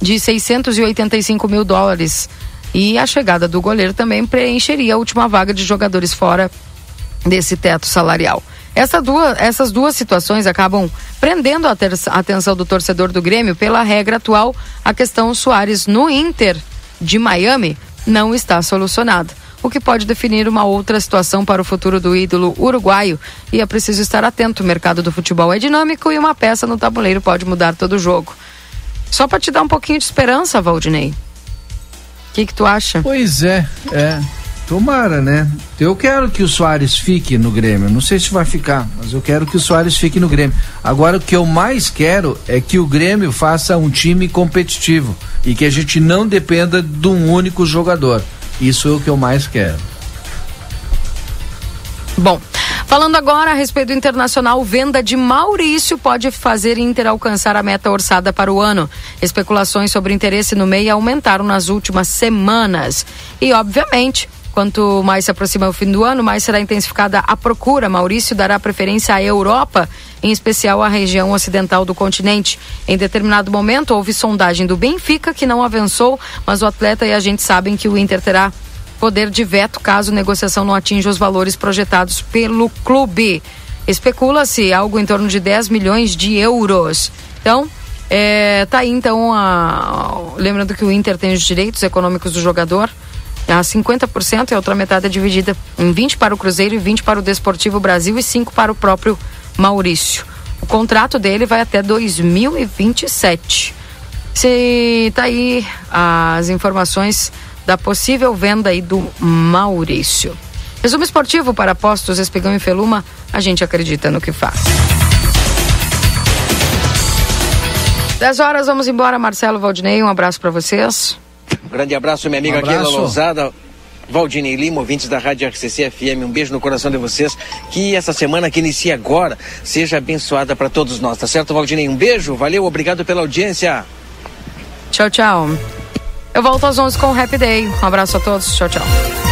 de 685 mil dólares. E a chegada do goleiro também preencheria a última vaga de jogadores fora desse teto salarial. Essa duas, essas duas situações acabam prendendo a, ter, a atenção do torcedor do Grêmio pela regra atual. A questão Soares no Inter de Miami não está solucionada, o que pode definir uma outra situação para o futuro do ídolo uruguaio. E é preciso estar atento: o mercado do futebol é dinâmico e uma peça no tabuleiro pode mudar todo o jogo. Só para te dar um pouquinho de esperança, Valdinei. O que, que tu acha? Pois é, é. Tomara, né? Eu quero que o Soares fique no Grêmio. Não sei se vai ficar, mas eu quero que o Soares fique no Grêmio. Agora, o que eu mais quero é que o Grêmio faça um time competitivo e que a gente não dependa de um único jogador. Isso é o que eu mais quero. Bom, falando agora a respeito do internacional, venda de Maurício pode fazer Inter alcançar a meta orçada para o ano. Especulações sobre interesse no meio aumentaram nas últimas semanas. E, obviamente, Quanto mais se aproxima o fim do ano, mais será intensificada a procura. Maurício dará preferência à Europa, em especial à região ocidental do continente. Em determinado momento, houve sondagem do Benfica, que não avançou, mas o atleta e a gente sabem que o Inter terá poder de veto caso negociação não atinja os valores projetados pelo clube. Especula-se algo em torno de 10 milhões de euros. Então, é, tá aí então a... lembrando que o Inter tem os direitos econômicos do jogador a 50% e a outra metade é dividida em 20 para o Cruzeiro e 20 para o Desportivo Brasil e 5 para o próprio Maurício. O contrato dele vai até 2027. Se tá aí as informações da possível venda aí do Maurício. Resumo esportivo para postos Espigão e Feluma, a gente acredita no que faz. 10 horas, vamos embora, Marcelo Valdinei, um abraço para vocês. Grande abraço, minha amiga um Keila Lousada. Valdinei Lima, ouvintes da Rádio RCC FM, um beijo no coração de vocês. Que essa semana que inicia agora seja abençoada para todos nós, tá certo, Valdinei? Um beijo, valeu, obrigado pela audiência. Tchau, tchau. Eu volto às 11 com o Happy Day. Um abraço a todos, tchau, tchau.